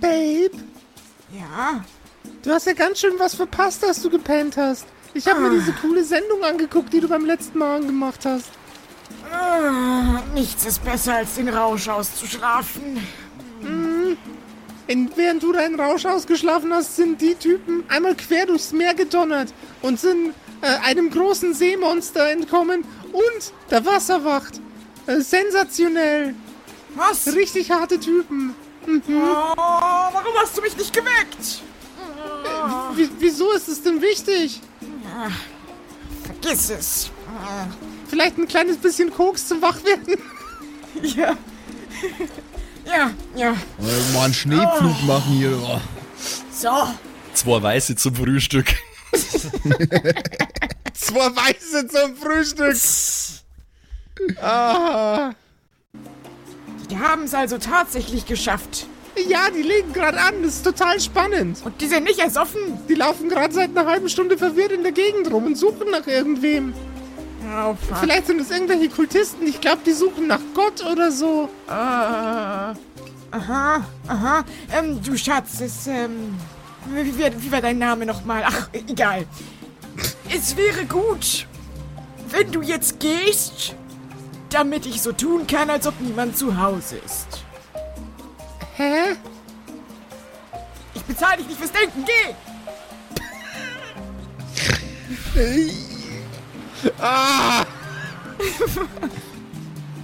Babe, Ja? du hast ja ganz schön was verpasst, dass du gepennt hast. Ich habe mir diese coole Sendung angeguckt, die du beim letzten Mal gemacht hast. Ah, nichts ist besser, als den Rausch auszuschlafen. In, während du deinen Rausch ausgeschlafen hast, sind die Typen einmal quer durchs Meer gedonnert und sind äh, einem großen Seemonster entkommen und der Wasserwacht. Äh, sensationell. Was? Richtig harte Typen. Oh, warum hast du mich nicht geweckt? Wie, wieso ist es denn wichtig? Vergiss es. Vielleicht ein kleines bisschen Koks zum Wachwerden? Ja. Ja, ja. Mal einen Schneepflug machen hier. Oh. So. Zwei Weiße zum Frühstück. Zwei Weiße zum Frühstück. Ah. Die haben es also tatsächlich geschafft. Ja, die legen gerade an. Das ist total spannend. Und die sind nicht ersoffen. Die laufen gerade seit einer halben Stunde verwirrt in der Gegend rum und suchen nach irgendwem. Oh, fuck. Vielleicht sind es irgendwelche Kultisten. Ich glaube, die suchen nach Gott oder so. Äh, aha, aha. Ähm, du Schatz, es, ähm, wie, wie, wie war dein Name nochmal? Ach, egal. Es wäre gut, wenn du jetzt gehst, damit ich so tun kann, als ob niemand zu Hause ist. Hä? Ich bezahle dich nicht fürs Denken, geh!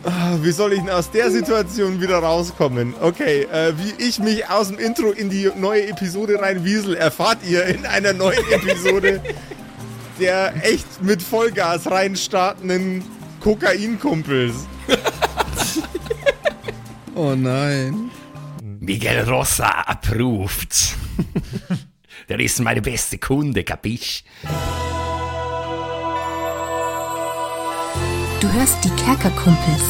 Ah, wie soll ich denn aus der Situation wieder rauskommen? Okay, äh, wie ich mich aus dem Intro in die neue Episode reinwiesel, erfahrt ihr in einer neuen Episode der echt mit Vollgas reinstartenden Kokainkumpels. oh nein. Miguel Rossa approved. Der ist meine beste Kunde, kapisch? Du hörst die Kerkerkumpels.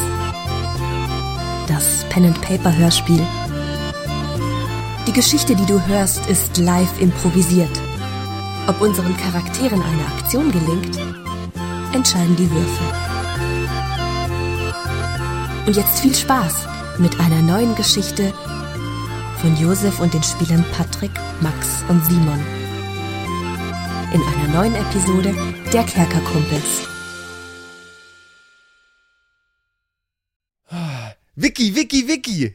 Das Pen-and-Paper-Hörspiel. Die Geschichte, die du hörst, ist live improvisiert. Ob unseren Charakteren eine Aktion gelingt, entscheiden die Würfel. Und jetzt viel Spaß mit einer neuen Geschichte von Josef und den Spielern Patrick, Max und Simon. In einer neuen Episode der Kerkerkumpels. Vicky, Vicky, Vicky!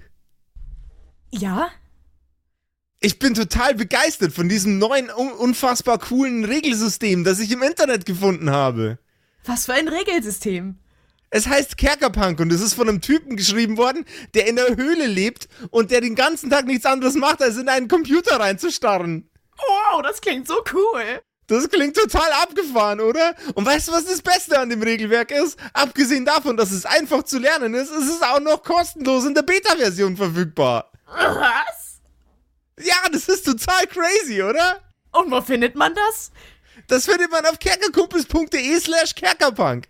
Ja? Ich bin total begeistert von diesem neuen, un unfassbar coolen Regelsystem, das ich im Internet gefunden habe. Was für ein Regelsystem? Es heißt Kerkerpunk und es ist von einem Typen geschrieben worden, der in der Höhle lebt und der den ganzen Tag nichts anderes macht, als in einen Computer reinzustarren. Wow, das klingt so cool. Das klingt total abgefahren, oder? Und weißt du, was das Beste an dem Regelwerk ist? Abgesehen davon, dass es einfach zu lernen ist, ist es auch noch kostenlos in der Beta-Version verfügbar. Was? Ja, das ist total crazy, oder? Und wo findet man das? Das findet man auf kerkerkumpels.de slash kerkerpunk.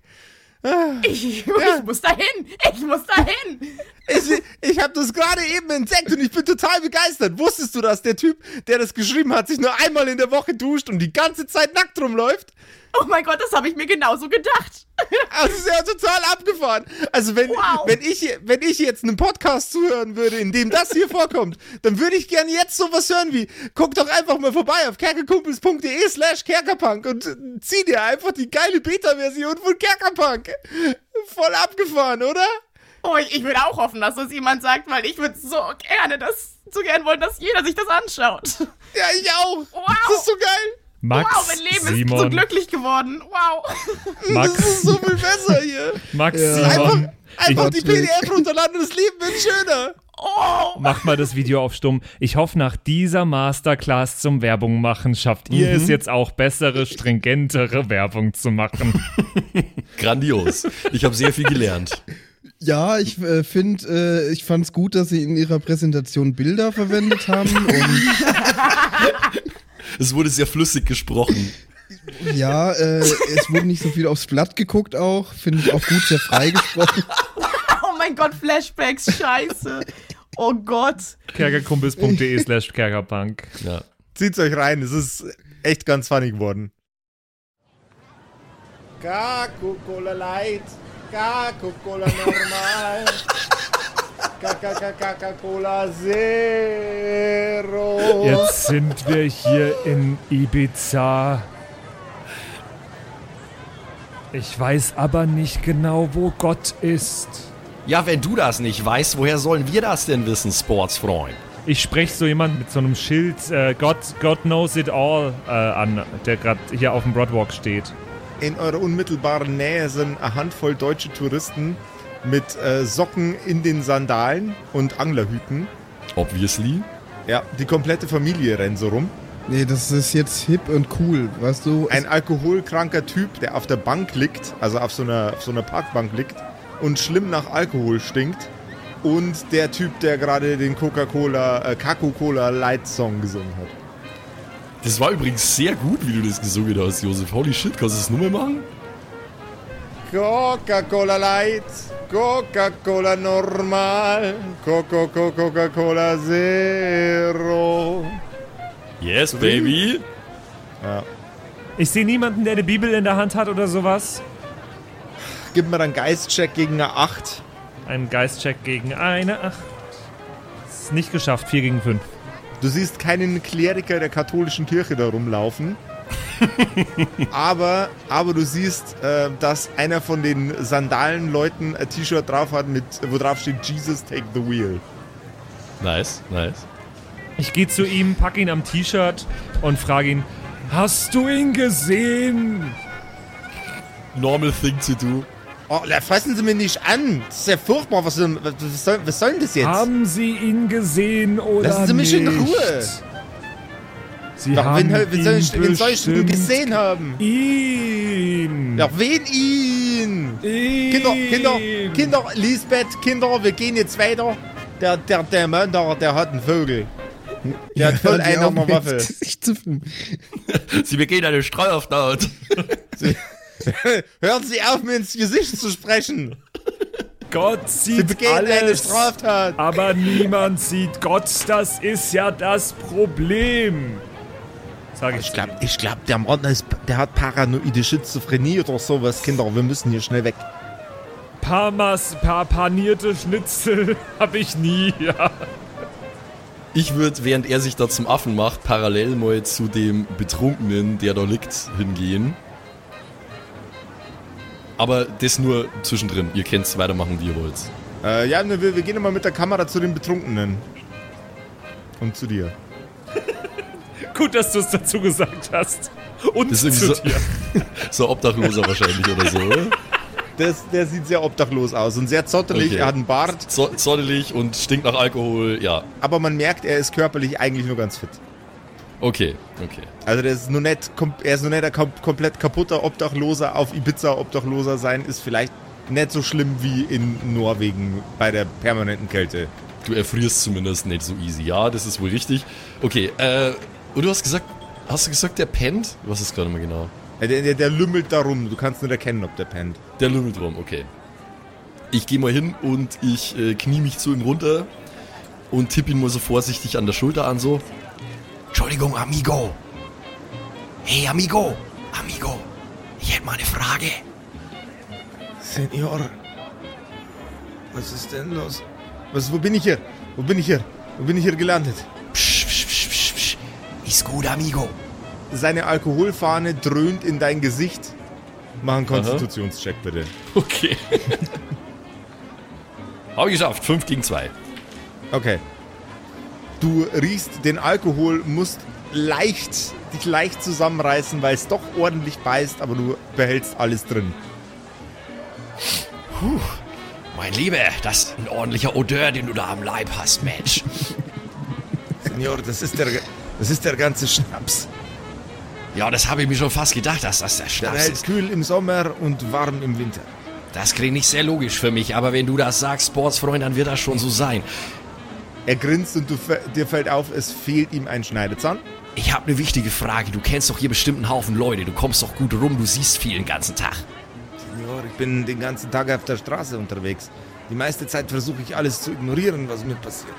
Ich, Ja. ich muss dahin. Ich muss dahin. Ich, ich habe das gerade eben entdeckt und ich bin total begeistert. Wusstest du, dass der Typ, der das geschrieben hat, sich nur einmal in der Woche duscht und die ganze Zeit nackt rumläuft? Oh mein Gott, das habe ich mir genauso gedacht. Das ist ja total abgefahren. Also wenn, Wow. wenn, ich, wenn ich jetzt einen Podcast zuhören würde, in dem das hier vorkommt, dann würde ich gerne jetzt sowas hören wie, guck doch einfach mal vorbei auf kerkerkumpels.de slash kerkerpunk und äh, zieh dir einfach die geile Beta-Version von Kerkerpunk. Voll abgefahren, oder? Oh, ich, ich würde auch hoffen, dass das jemand sagt, weil ich würde so gerne das, so gern wollen, dass jeder sich das anschaut. Ja, ich auch. Wow. Das ist so geil. Max, wow, mein Leben ist so Simon, glücklich geworden. Wow. Max, Das ist so viel besser hier. Max, Ja. Einfach, Simon. einfach ich, die PDF runterladen und das Leben wird schöner. Oh. Mach mal das Video auf stumm. Ich hoffe, nach dieser Masterclass zum Werbung machen schafft ihr Mhm. es jetzt auch bessere, stringentere Werbung zu machen. Grandios. Ich habe sehr viel gelernt. Ja, ich äh, finde, äh, ich fand es gut, dass sie in ihrer Präsentation Bilder verwendet haben. Es wurde sehr flüssig gesprochen. ja, äh, es wurde nicht so viel aufs Blatt geguckt auch. Finde ich auch gut, sehr frei gesprochen. oh mein Gott, Flashbacks, scheiße. Oh Gott. kerkerkumpels.de slash kerkerpunk. Ja. Zieht's euch rein, es ist echt ganz funny geworden. Coca-Cola Light, Coca-Cola normal. Coca-Cola Zero. Jetzt sind wir hier in Ibiza. Ich weiß aber nicht genau, wo Gott ist. Ja, wenn du das nicht weißt, woher sollen wir das denn wissen, Sportsfreund? Ich spreche so jemand mit so einem Schild äh, God, God knows it all äh, an, der gerade hier auf dem Broadwalk steht. In eurer unmittelbaren Nähe sind eine Handvoll deutsche Touristen mit äh, Socken in den Sandalen und Anglerhüten. Obviously. Ja, die komplette Familie rennt so rum. Nee, das ist jetzt hip und cool, weißt du? Ein alkoholkranker Typ, der auf der Bank liegt, also auf so einer, auf so einer Parkbank liegt und schlimm nach Alkohol stinkt. Und der Typ, der gerade den Coca-Cola, äh, Coca-Cola Light Song gesungen hat. Das war übrigens sehr gut, wie du das gesungen hast, Josef. Holy shit, kannst du das nur mehr machen? Coca-Cola Light, Coca-Cola Normal, Coca-Cola Zero. Yes, baby. Ja. Ich sehe niemanden, der eine Bibel in der Hand hat oder sowas. Gib mir einen Geistcheck gegen eine 8. Ein Geistcheck gegen eine 8. Ist nicht geschafft, 4 gegen 5. Du siehst keinen Kleriker der katholischen Kirche da rumlaufen. aber, aber du siehst, äh, dass einer von den Sandalenleuten ein T-Shirt drauf hat, mit, wo drauf steht Jesus take the wheel. Nice, nice. Ich gehe zu ihm, pack ihn am T-Shirt und frage ihn: Hast du ihn gesehen? Normal thing to do. Oh, la, fassen Sie mich nicht an. Das ist ja furchtbar. Was, soll- was, soll, was soll denn das jetzt? Haben Sie ihn gesehen oder Lassen Sie mich nicht? in Ruhe. Sie Doch, haben wen, wen, soll ihn ich, wen soll ich denn gesehen haben? Ihn. Ja, wen ihn? ihn. Kinder, Kinder, Kinder, Lisbeth, Kinder, wir gehen jetzt weiter. Der, der, der Mann da, der hat einen Vogel. Der hat voll ihr einen auf der mit Waffe. sich zu filmen? Sie begehen eine Straftat. Hören Sie auf, mir ins Gesicht zu sprechen. Gott Sie sieht begehen eine alles. Straftat. Aber niemand sieht Gott. Das ist ja das Problem. Sag ich. Ich glaube, glaub, der Mann ist, der hat paranoide Schizophrenie oder sowas. Kinder, wir müssen hier schnell weg. Parmas, pa panierte Schnitzel habe ich nie. Ja. Ich würde, während er sich da zum Affen macht, parallel mal zu dem Betrunkenen, der da liegt, hingehen. Aber das nur zwischendrin. Ihr könnt's weitermachen, wie ihr wollt. Äh, ja, ne, wir, wir gehen mal mit der Kamera zu den Betrunkenen. Und zu dir. Gut, dass du es dazu gesagt hast. Und Das ist zu irgendwie dir. So ein Obdachloser wahrscheinlich oder so, oder? Das, der sieht sehr obdachlos aus und sehr zottelig. Okay. Er hat einen Bart, So, zottelig und stinkt nach Alkohol. Ja, aber man merkt, er ist körperlich eigentlich nur ganz fit. okay, okay. Also der ist nur nicht, er ist nur nicht ein kom komplett kaputter Obdachloser. Auf Ibiza Obdachloser sein ist vielleicht nicht so schlimm wie in Norwegen bei der permanenten Kälte. Du erfrierst zumindest nicht so easy. Ja, das ist wohl richtig. Okay, äh, und du hast gesagt, hast du gesagt, der pennt? Was ist gerade mal genau? Äh, Der, der, der lümmelt da rum. Du kannst nicht erkennen, ob der pennt. Der lümmelt rum, okay. Ich gehe mal hin und ich äh, knie mich zu ihm runter und tippe ihn mal so vorsichtig an der Schulter an, so. Entschuldigung, Amigo. Hey, Amigo. Amigo. Ich hätte mal eine Frage. Senior. Was ist denn los? Was, wo bin ich hier? Wo bin ich hier? Wo bin ich hier gelandet? Ist gut, Amigo. Seine Alkoholfahne dröhnt in dein Gesicht. Mach einen Konstitutionscheck bitte. Okay. Habe ich geschafft. 5 gegen 2. Okay. Du riechst den Alkohol, musst leicht, dich leicht zusammenreißen, weil es doch ordentlich beißt, aber du behältst alles drin. Mein Lieber, das ist ein ordentlicher Odeur, den du da am Leib hast, Mensch. Senior, das ist der, das ist der ganze Schnaps. Ja, das habe ich mir schon fast gedacht, dass das der Der Schnaps hält ist. kühl im Sommer und warm im Winter. Das klingt nicht sehr logisch für mich, aber wenn du das sagst, Sportsfreund, dann wird das schon so sein. Er grinst und du, dir fällt auf, es fehlt ihm ein Schneidezahn. Ich habe eine wichtige Frage. Du kennst doch hier bestimmt einen Haufen Leute. Du kommst doch gut rum, du siehst viel den ganzen Tag. Senior, ich bin den ganzen Tag auf der Straße unterwegs. Die meiste Zeit versuche ich alles zu ignorieren, was mir passiert.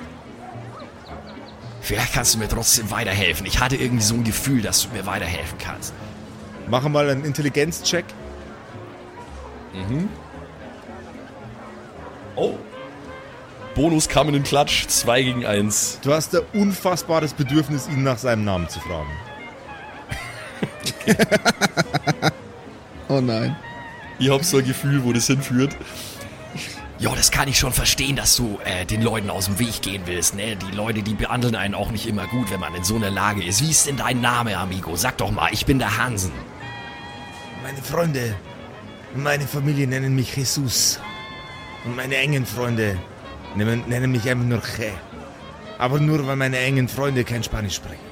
Vielleicht kannst du mir trotzdem weiterhelfen. Ich hatte irgendwie so ein Gefühl, dass du mir weiterhelfen kannst. Mache mal einen Intelligenzcheck. Oh. Bonus Kamen in Klatsch, 2 gegen 1. Du hast ein unfassbares Bedürfnis, ihn nach seinem Namen zu fragen. Oh nein. Ich hab so ein Gefühl, wo das hinführt. Ja, das kann ich schon verstehen, dass du äh, den Leuten aus dem Weg gehen willst, ne? Die Leute, die behandeln einen auch nicht immer gut, wenn man in so einer Lage ist. Wie ist denn dein Name, Amigo? Sag doch mal, ich bin der Hansen. Meine Freunde, meine Familie nennen mich Jesus. Und meine engen Freunde nennen, nennen mich einfach nur Che. Aber nur, weil meine engen Freunde kein Spanisch sprechen.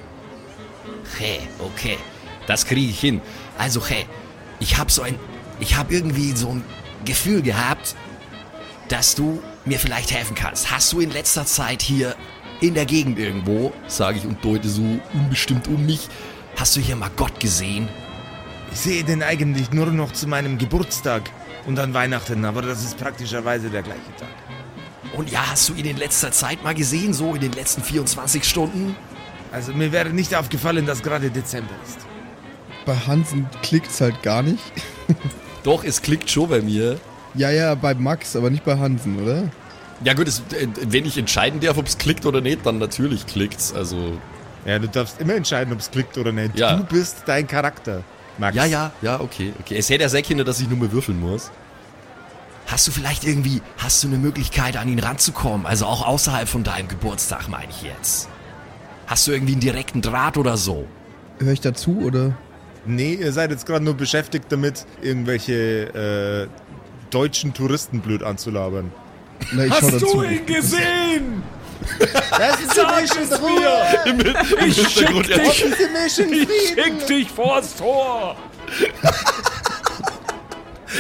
Hey, okay, das kriege ich hin. Also, hey, ich hab so ein, ich hab irgendwie so ein Gefühl gehabt, dass du mir vielleicht helfen kannst. Hast du in letzter Zeit hier in der Gegend irgendwo, Sage ich und deute so unbestimmt um mich. hast du hier mal Gott gesehen? Ich sehe den eigentlich nur noch zu meinem Geburtstag und an Weihnachten, aber das ist praktischerweise der gleiche Tag. Und ja, hast du ihn in letzter Zeit mal gesehen, so in den letzten 24 Stunden? Also mir wäre nicht aufgefallen, dass gerade Dezember ist. Bei Hansen klickt's halt gar nicht. Doch, es klickt schon bei mir. Ja, ja, bei Max, aber nicht bei Hansen, oder? Ja gut, es, äh, wenn ich entscheiden darf, ob es klickt oder nicht, dann natürlich klickt's. Also, Ja, du darfst immer entscheiden, ob es klickt oder nicht. Ja. Du bist dein Charakter, Max. ja, ja, ja, okay, okay. Es hätte ja sein können, dass ich nur mal würfeln muss. Hast du vielleicht irgendwie, hast du eine Möglichkeit, an ihn ranzukommen? Also auch außerhalb von deinem Geburtstag, meine ich jetzt. Hast du irgendwie einen direkten Draht oder so? Hör ich dazu, oder? Nee, ihr seid jetzt gerade nur beschäftigt damit, irgendwelche äh, deutschen Touristen blöd anzulabern. Na, ich Hast du ihn gesehen? Das ist Sag es mir! Ich schick Hintergrund dich, Diese Mission ich schick dich vors Tor!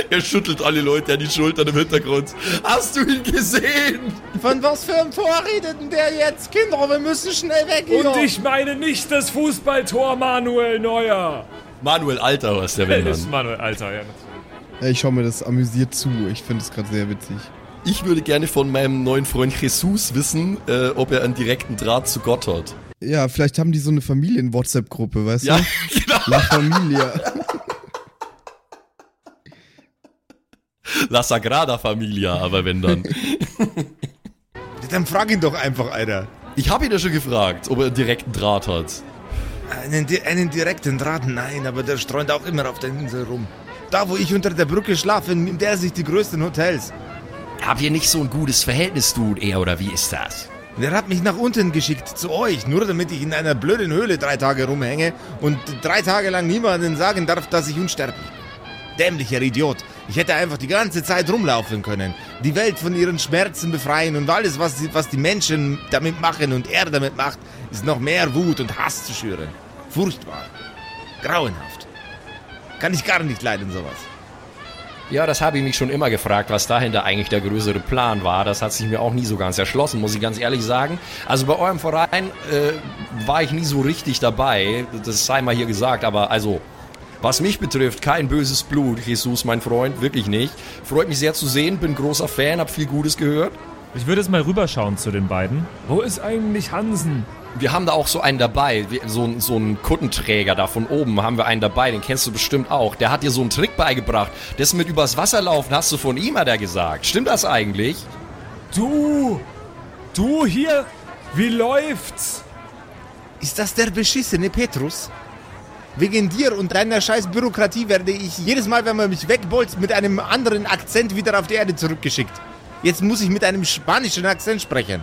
Er schüttelt alle Leute an die Schultern im Hintergrund. Hast du ihn gesehen? Von was für einem Tor redet denn der jetzt? Kinder, wir müssen schnell weg hier. Und ich meine nicht das Fußballtor Manuel Neuer. Manuel Alter was der wenn Das ist. Manuel, Alter, ja. Ja, ich schau mir das amüsiert zu. Ich finde es gerade sehr witzig. Ich würde gerne von meinem neuen Freund Jesus wissen, äh, ob er einen direkten Draht zu Gott hat. Ja, vielleicht haben die so eine Familien-WhatsApp-Gruppe, weißt Ja, du? genau. La Familia. La Sagrada Familia, aber wenn dann. Dann frag ihn doch einfach, Alter. Ich habe ihn ja schon gefragt, ob er einen direkten Draht hat. Einen, einen direkten Draht? Nein, aber der streunt auch immer auf der Insel rum. Da, wo ich unter der Brücke schlafe, nimmt er sich die größten Hotels. Habt ihr nicht so ein gutes Verhältnis, du und er, oder wie ist das? Der hat mich nach unten geschickt, zu euch, nur damit ich in einer blöden Höhle drei Tage rumhänge und drei Tage lang niemandem sagen darf, dass ich unsterblich bin. Dämlicher Idiot. Ich hätte einfach die ganze Zeit rumlaufen können, die Welt von ihren Schmerzen befreien und alles, was die, was die Menschen damit machen und er damit macht, ist noch mehr Wut und Hass zu schüren. Furchtbar. Grauenhaft. Kann ich gar nicht leiden, sowas. Ja, das habe ich mich schon immer gefragt, was dahinter eigentlich der größere Plan war. Das hat sich mir auch nie so ganz erschlossen, muss ich ganz ehrlich sagen. Also bei eurem Verein äh, war ich nie so richtig dabei, das sei mal hier gesagt, aber also, was mich betrifft, kein böses Blut, Jesus, mein Freund, wirklich nicht. Freut mich sehr zu sehen, bin großer Fan, hab viel Gutes gehört. Ich würde jetzt mal rüberschauen zu den beiden. Wo ist eigentlich Hansen? Wir haben da auch so einen dabei, so, so einen Kuttenträger da von oben haben wir einen dabei, den kennst du bestimmt auch. Der hat dir so einen Trick beigebracht. Das mit übers Wasser laufen hast du von ihm, hat er gesagt. Stimmt das eigentlich? Du! Du hier! Wie läuft's? Ist das der beschissene Petrus? Wegen dir und deiner scheiß Bürokratie werde ich jedes Mal, wenn man mich wegbolzt, mit einem anderen Akzent wieder auf die Erde zurückgeschickt. Jetzt muss ich mit einem spanischen Akzent sprechen.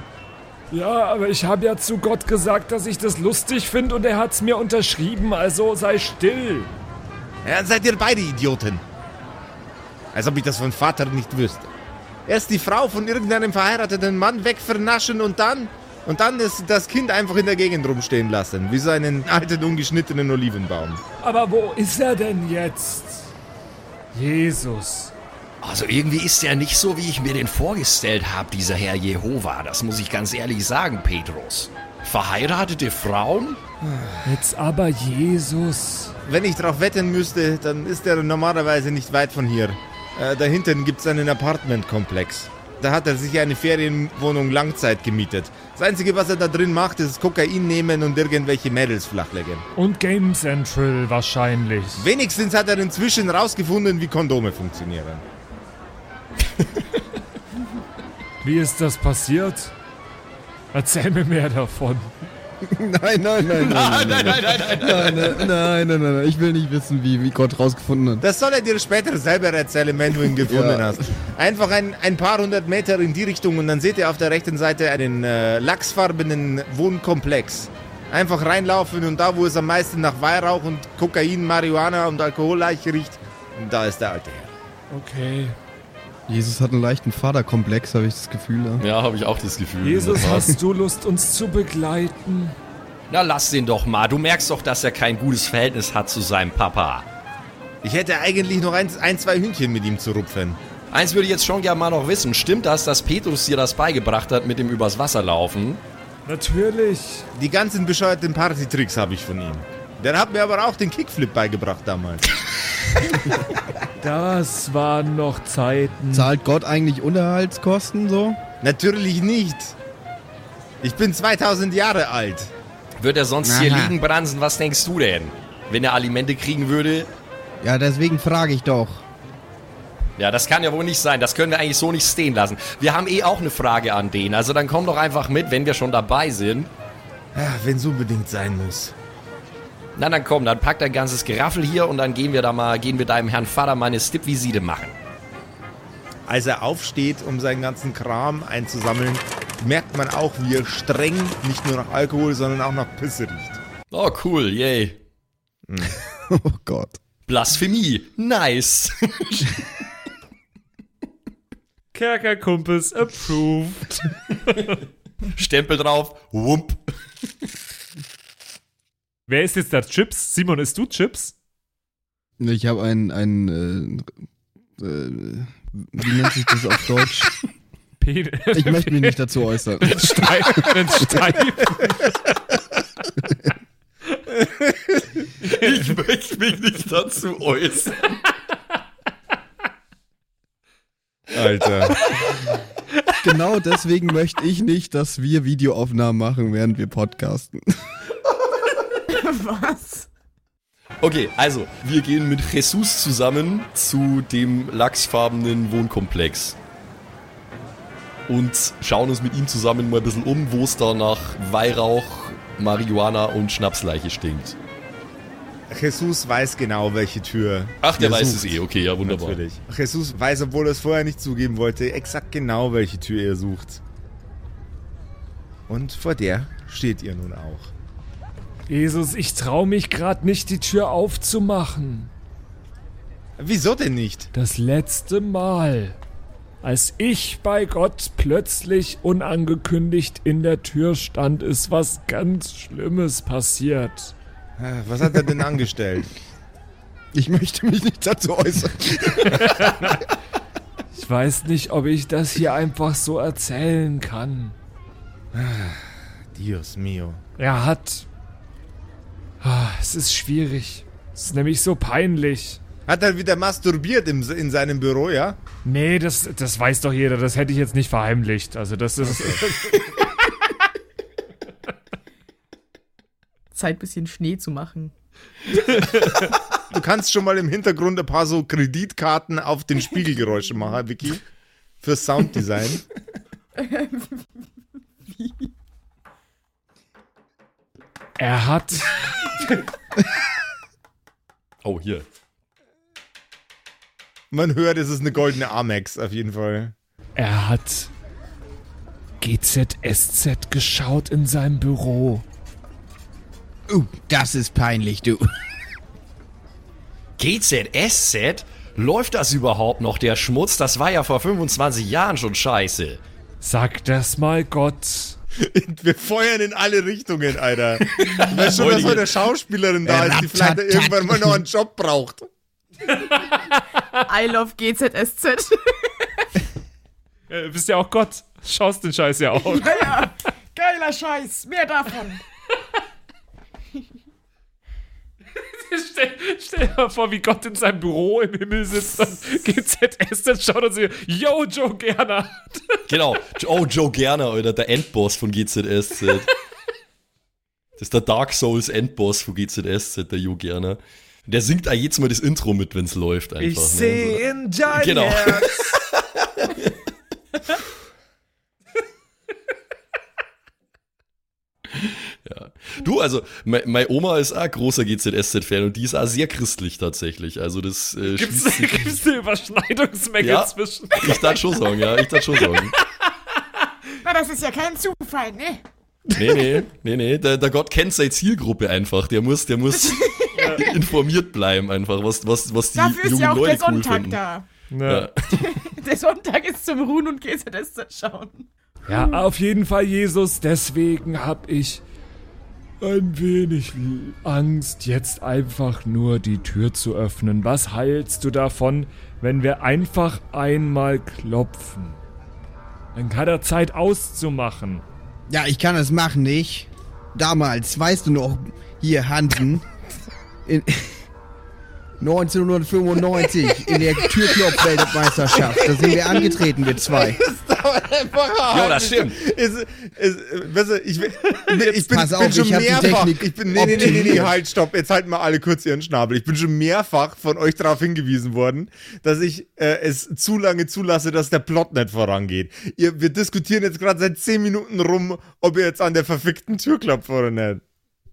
Ja, aber ich habe ja zu Gott gesagt, dass ich das lustig finde und er hat's mir unterschrieben, also sei still. Ja, dann seid ihr beide Idioten. Als ob ich das von Vater nicht wüsste. Erst die Frau von irgendeinem verheirateten Mann wegvernaschen und dann... Und dann ist das Kind einfach in der Gegend rumstehen lassen, wie so einen alten, ungeschnittenen Olivenbaum. Aber wo ist er denn jetzt? Jesus. Also irgendwie ist er nicht so, wie ich mir den vorgestellt habe, dieser Herr Jehova. Das muss ich ganz ehrlich sagen, Petrus. Verheiratete Frauen? Jetzt aber Jesus. Wenn ich darauf wetten müsste, dann ist er normalerweise nicht weit von hier. Äh, da hinten gibt es einen Apartmentkomplex. Da hat er sich eine Ferienwohnung Langzeit gemietet. Das Einzige, was er da drin macht, ist Kokain nehmen und irgendwelche Mädels flachlegen. Und Game Central wahrscheinlich. Wenigstens hat er inzwischen rausgefunden, wie Kondome funktionieren. Wie ist das passiert? Erzähl mir mehr davon. Nein, nein, nein, nein, nein, nein, nein, nein, nein, nein, nein, nein, nein, ich will nicht wissen, wie, wie Gott rausgefunden hat. Das soll er dir später selber erzählen, wenn du ihn gefunden Ja. hast. Einfach ein, ein paar hundert Meter in die Richtung und dann seht ihr auf der rechten Seite einen äh, lachsfarbenen Wohnkomplex. Einfach reinlaufen und da, wo es am meisten nach Weihrauch und Kokain, Marihuana und Alkoholleiche riecht, da ist der alte Herr. Okay. Jesus hat einen leichten Vaterkomplex, habe ich das Gefühl. Ja. Ja, habe ich auch das Gefühl. Jesus, hast du Lust, uns zu begleiten? Na, lass den doch mal. Du merkst doch, dass er kein gutes Verhältnis hat zu seinem Papa. Ich hätte eigentlich noch ein, ein zwei Hühnchen mit ihm zu rupfen. Eins würde ich jetzt schon gerne mal noch wissen. Stimmt das, dass Petrus dir das beigebracht hat mit dem übers Wasser laufen? Natürlich. Die ganzen bescheuerten Partytricks habe ich von ihm. Der hat mir aber auch den Kickflip beigebracht damals. Das waren noch Zeiten. Zahlt Gott eigentlich Unterhaltskosten so? Natürlich nicht. Ich bin 2000 Jahre alt. Wird er sonst hier Aha. liegen, Bransen? Was denkst du denn? Wenn er Alimente kriegen würde? Ja, deswegen frage ich doch. Ja, das kann ja wohl nicht sein. Das können wir eigentlich so nicht stehen lassen. Wir haben eh auch eine Frage an den. Also dann komm doch einfach mit, wenn wir schon dabei sind. Ja, wenn es unbedingt sein muss. Na dann komm, dann packt ein ganzes Geraffel hier und dann gehen wir da mal, gehen wir deinem Herrn Vater mal eine Stippvisite machen. Als er aufsteht, um seinen ganzen Kram einzusammeln, merkt man auch, wie er streng nicht nur nach Alkohol, sondern auch nach Pisse riecht. Oh, cool, yay. Oh Gott. Blasphemie, nice. Kerkerkumpels approved. Stempel drauf, wump. Wer ist jetzt da? Chips? Simon, isst du Chips? Ich habe ein, ein äh, äh, wie nennt sich das auf Deutsch? Pen Ich möchte mich nicht dazu äußern. Steif. einen Steif. Ich möchte mich nicht dazu äußern. Alter. Genau deswegen möchte ich nicht, dass wir Videoaufnahmen machen, während wir podcasten. Was? Okay, also, wir gehen mit Jesus zusammen zu dem lachsfarbenen Wohnkomplex. Und schauen uns mit ihm zusammen mal ein bisschen um, wo es da nach Weihrauch, Marihuana und Schnapsleiche stinkt. Jesus weiß genau, welche Tür. Ach, der weiß sucht. es eh, okay, ja, wunderbar. Natürlich. Jesus weiß, obwohl er es vorher nicht zugeben wollte, exakt genau, welche Tür ihr sucht. Und vor der steht ihr nun auch. Jesus, ich trau mich grad nicht, die Tür aufzumachen. Wieso denn nicht? Das letzte Mal, als ich bei Gott plötzlich unangekündigt in der Tür stand, ist was ganz Schlimmes passiert. Ah, Was hat er denn angestellt? Ich möchte mich nicht dazu äußern. Ich weiß nicht, ob ich das hier einfach so erzählen kann. Dios mio. Er hat. Ah, Es ist schwierig. Es ist nämlich so peinlich. Hat er wieder masturbiert im, in seinem Büro, ja? Nee, das, das weiß doch jeder. Das hätte ich jetzt nicht verheimlicht. Also das ist. Zeit, bisschen Schnee zu machen. Du kannst schon mal im Hintergrund ein paar so Kreditkarten auf den Spiegelgeräusche machen, Vicky. Für Sounddesign. Er hat. Oh, hier. Man hört, es ist eine goldene Amex, auf jeden Fall. Er hat. GZSZ geschaut in seinem Büro. Uh, das ist peinlich, du. GZSZ? Läuft das überhaupt noch, der Schmutz? Das war ja vor 25 Jahren schon scheiße. Sag das mal Gott. Wir feuern in alle Richtungen, Alter. Ich weiß schon, dass heute eine Schauspielerin da ist, die vielleicht irgendwann mal noch einen Job braucht. I love GZSZ. Äh, bist ja auch Gott. Schaust den Scheiß ja auch. ja, ja. Geiler Scheiß. Mehr davon. stell, stell dir mal vor, wie Gott in seinem Büro im Himmel sitzt und GZSZ schaut und sich, yo, Joe Gerner. Genau. Oh, Joe Gerner, Alter, der Endboss von GZSZ. Das ist der Dark Souls Endboss von GZSZ, der Joe Gerner. Der singt auch jedes Mal das Intro mit, wenn es läuft einfach. Ich ne? sehe in dein Genau. Herz. Du, also, me- meine Oma ist auch großer GZSZ-Fan und die ist auch sehr christlich tatsächlich. Also, das äh, Gibt's, schließt sich- gibt's eine Überschneidungsmenge Ja. zwischen? Ich darf schon sagen, ja, ich darf schon sagen. Na, das ist ja kein Zufall, ne? Nee, nee, nee, nee. Der, der Gott kennt seine Zielgruppe einfach. Der muss, der muss informiert bleiben einfach, was, was, was die Dafür ist jungen ja auch Leute der cool Sonntag finden. da. Ja. Der Sonntag ist zum Ruhen und GZSZ schauen. ja, auf jeden Fall, Jesus. Deswegen hab ich ein wenig Angst, jetzt einfach nur die Tür zu öffnen. Was heilst du davon, wenn wir einfach einmal klopfen? Dann hat er Zeit auszumachen. Ja, ich kann das machen, nicht? Damals, weißt du noch, hier Hansen, in 1995 in der Türklopf-Weltmeisterschaft. Da sind wir angetreten, wir zwei. Ja, das stimmt. Ist, ist, weißt du, ich, ich bin, Pass bin auf, schon ich hab die mehrfach. Technik ich bin, nee, nee, nee, nee, halt, stopp. Jetzt halten mal alle kurz ihren Schnabel. Ich bin schon mehrfach von euch darauf hingewiesen worden, dass ich äh, es zu lange zulasse, dass der Plot nicht vorangeht. Ihr, wir diskutieren jetzt gerade seit 10 Minuten rum, ob ihr jetzt an der verfickten Tür klopft oder nicht.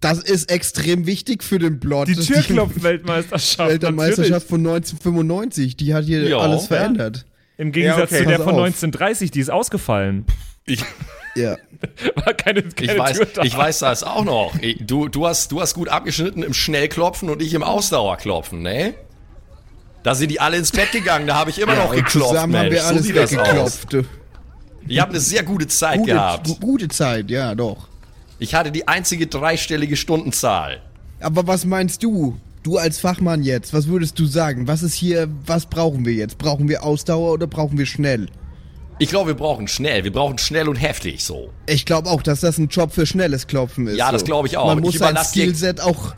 Das ist extrem wichtig für den Plot. Die Türklopf-Weltmeisterschaft. Weltmeisterschaft von 1995, die hat hier Ja. alles verändert. Im Gegensatz Ja, okay. zu der Pass von auf. 1930, die ist ausgefallen. Ich, Ja. War keine, keine ich, weiß, Tür da. ich weiß das auch noch. Du, du, hast, du hast gut abgeschnitten im Schnellklopfen und ich im Ausdauerklopfen, ne? Da sind die alle ins Bett gegangen, da habe ich immer noch Und geklopft, zusammen haben Mensch. wir So alles aus. weggeklopft. Ich habe eine sehr gute Zeit Gute, gehabt. gu- gute Zeit, ja, doch. Ich hatte die einzige dreistellige Stundenzahl. Aber was meinst du? Du als Fachmann jetzt, was würdest du sagen? Was ist hier, was brauchen wir jetzt? Brauchen wir Ausdauer oder brauchen wir schnell? Ich glaube, wir brauchen schnell. Wir brauchen schnell und heftig so. Ich glaube auch, dass das ein Job für schnelles Klopfen ist. Ja, das glaub ich auch. Man muss sein Skillset auch,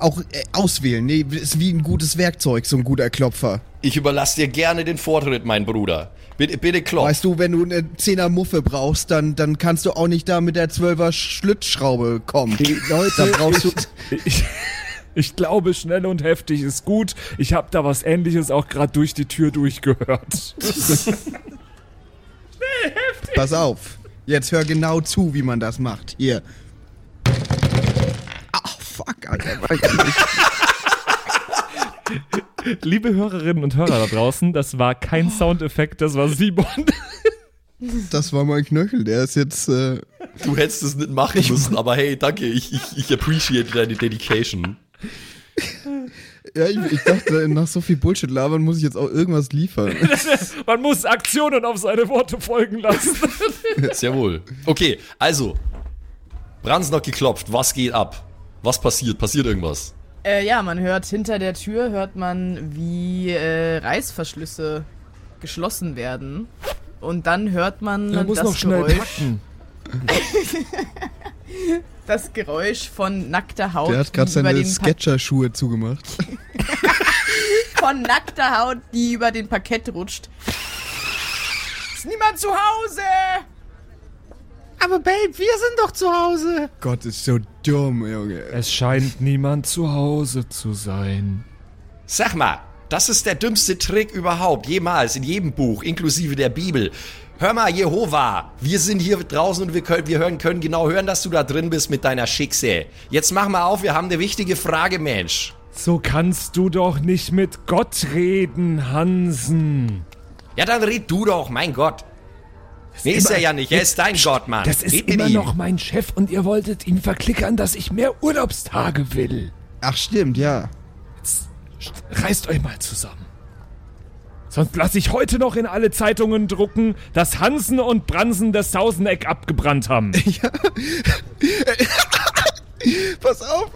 auch äh, auswählen. Nee, ist wie ein gutes Werkzeug, so ein guter Klopfer. Ich überlasse dir gerne den Vortritt, mein Bruder. Bitte, bitte klopf. Weißt du, wenn du eine 10er Muffe brauchst, dann, dann kannst du auch nicht da mit der 12er Schlitzschraube kommen. Leute, da brauchst du. Ich, ich glaube, schnell und heftig ist gut. Ich habe da was ähnliches auch gerade durch die Tür durchgehört. Pass auf. Jetzt hör genau zu, wie man das macht. Hier. Fuck, Alter. weiß ich nicht. Liebe Hörerinnen und Hörer da draußen, das war kein Soundeffekt, das war Simon. Das war mein Knöchel, der ist jetzt. Äh, Du hättest es nicht machen müssen, aber hey, danke. Ich, ich, ich appreciate deine Dedication. ja, ich, ich dachte, nach so viel Bullshit labern muss ich jetzt auch irgendwas liefern. Man muss Aktionen auf seine Worte folgen lassen. Sehr wohl. Okay, also. Brans noch geklopft. Was geht ab? Was passiert? Passiert irgendwas? Äh, ja, man hört hinter der Tür, hört man, wie äh, Reißverschlüsse geschlossen werden. Und dann hört man muss das noch schnell Geräusch, das Geräusch von nackter Haut, Der hat gerade seine Sketcher-Schuhe zugemacht. von nackter Haut, die über den Parkett rutscht. Ist niemand zu Hause? Aber Babe, wir sind doch zu Hause. Gott, ist so dumm, Junge. Es scheint niemand zu Hause zu sein. Sag mal, das ist der dümmste Trick überhaupt, jemals, in jedem Buch, inklusive der Bibel. Hör mal, Jehova, wir sind hier draußen und wir können, wir hören, können genau hören, dass du da drin bist mit deiner Schickse. Jetzt mach mal auf, wir haben eine wichtige Frage, Mensch. So kannst du doch nicht mit Gott reden, Hansen. Ja, dann red du doch, mein Gott. Nee, ist immer- er ja nicht, er ist dein Gott, Mann. Das ist mit immer ihm. noch mein Chef und ihr wolltet ihn verklickern, dass ich mehr Urlaubstage will. Ach, stimmt, ja. Reißt euch mal zusammen. Sonst lasse ich heute noch in alle Zeitungen drucken, dass Hansen und Bransen das Sauseneck abgebrannt haben. Pass auf.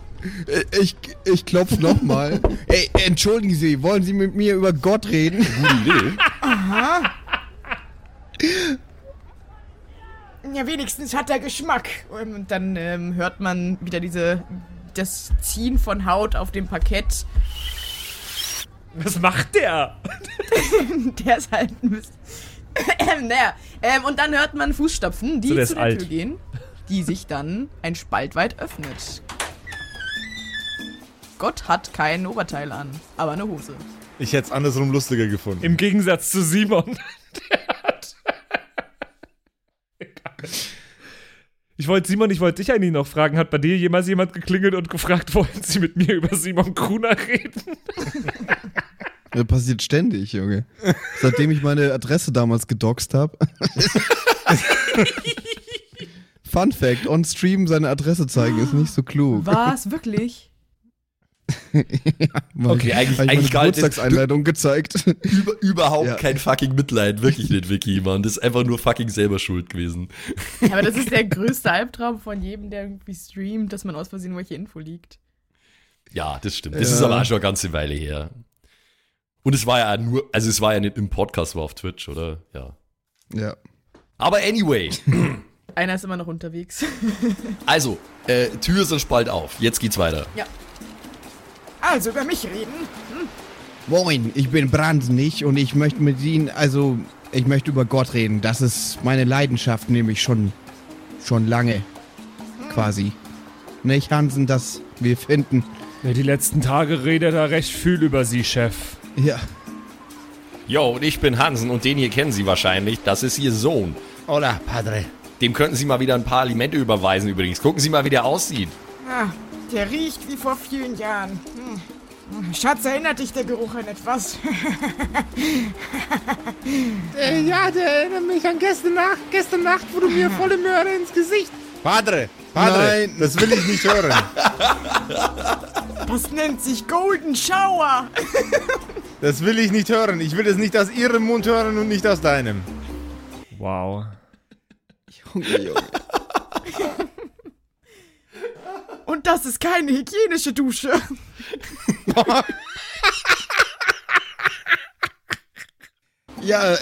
Ich, ich klopf nochmal. Ey, entschuldigen Sie, wollen Sie mit mir über Gott reden? Gute Idee. Ja, wenigstens hat er Geschmack. Und dann ähm, hört man wieder diese das Ziehen von Haut auf dem Parkett. Was macht der? Der ist halt ein bisschen. Ähm, naja, ähm, und dann hört man Fußstapfen, die So, der zu der alt. Tür gehen, die sich dann ein Spalt weit öffnet. Gott hat kein Oberteil an, aber eine Hose. Ich hätte es andersrum lustiger gefunden. Im Gegensatz zu Simon. Der. Ich wollte Simon, ich wollte dich eigentlich noch fragen, hat bei dir jemals jemand geklingelt und gefragt, wollen Sie mit mir über Simon Gruner reden? Das passiert ständig, Junge. Seitdem ich meine Adresse damals gedoxt habe. Fun Fact: On Stream seine Adresse zeigen ist nicht so klug. Was? Wirklich? Weil Okay, ich- eigentlich- eigentlich meine galt es- Geburtstagseinladung gezeigt. Über, überhaupt Ja. kein fucking Mitleid, wirklich nicht, Vicky, Mann. Das ist einfach nur fucking selber schuld gewesen. Ja, aber das ist der größte Albtraum von jedem, der irgendwie streamt, dass man aus Versehen welche Info liegt. Ja, das stimmt. Das Ja. ist aber auch schon eine ganze Weile her. Und es war ja nur, also es war ja nicht im Podcast, war auf Twitch, oder? Ja. ja. Aber anyway, Einer ist immer noch unterwegs. also, äh, Tür ist dann bald auf. Jetzt geht's weiter. Also über mich reden. Moin, ich bin Brandnich und ich möchte mit Ihnen, also, ich möchte über Gott reden. Das ist meine Leidenschaft, nämlich schon, schon lange. Quasi. Nicht, Hansen, dass wir finden. Ja, die letzten Tage redet er recht viel über Sie, Chef. Ja. Jo, und ich bin Hansen und den hier kennen Sie wahrscheinlich. Das ist Ihr Sohn. Hola, Padre. Dem könnten Sie mal wieder ein paar Alimente überweisen übrigens. Gucken Sie mal, wie der aussieht. Ah, der riecht wie vor vielen Jahren. Schatz, erinnert dich der Geruch an etwas? Äh, ja, der erinnert mich an gestern Nacht, gestern Nacht, wo du mir volle Möhre ins Gesicht. Padre, Padre, Nein. das will ich nicht hören. Das nennt sich Golden Shower. Das will ich nicht hören. Ich will es nicht aus ihrem Mund hören und nicht aus deinem. Wow. Junge, Junge. Und das ist keine hygienische Dusche. Ja, äh,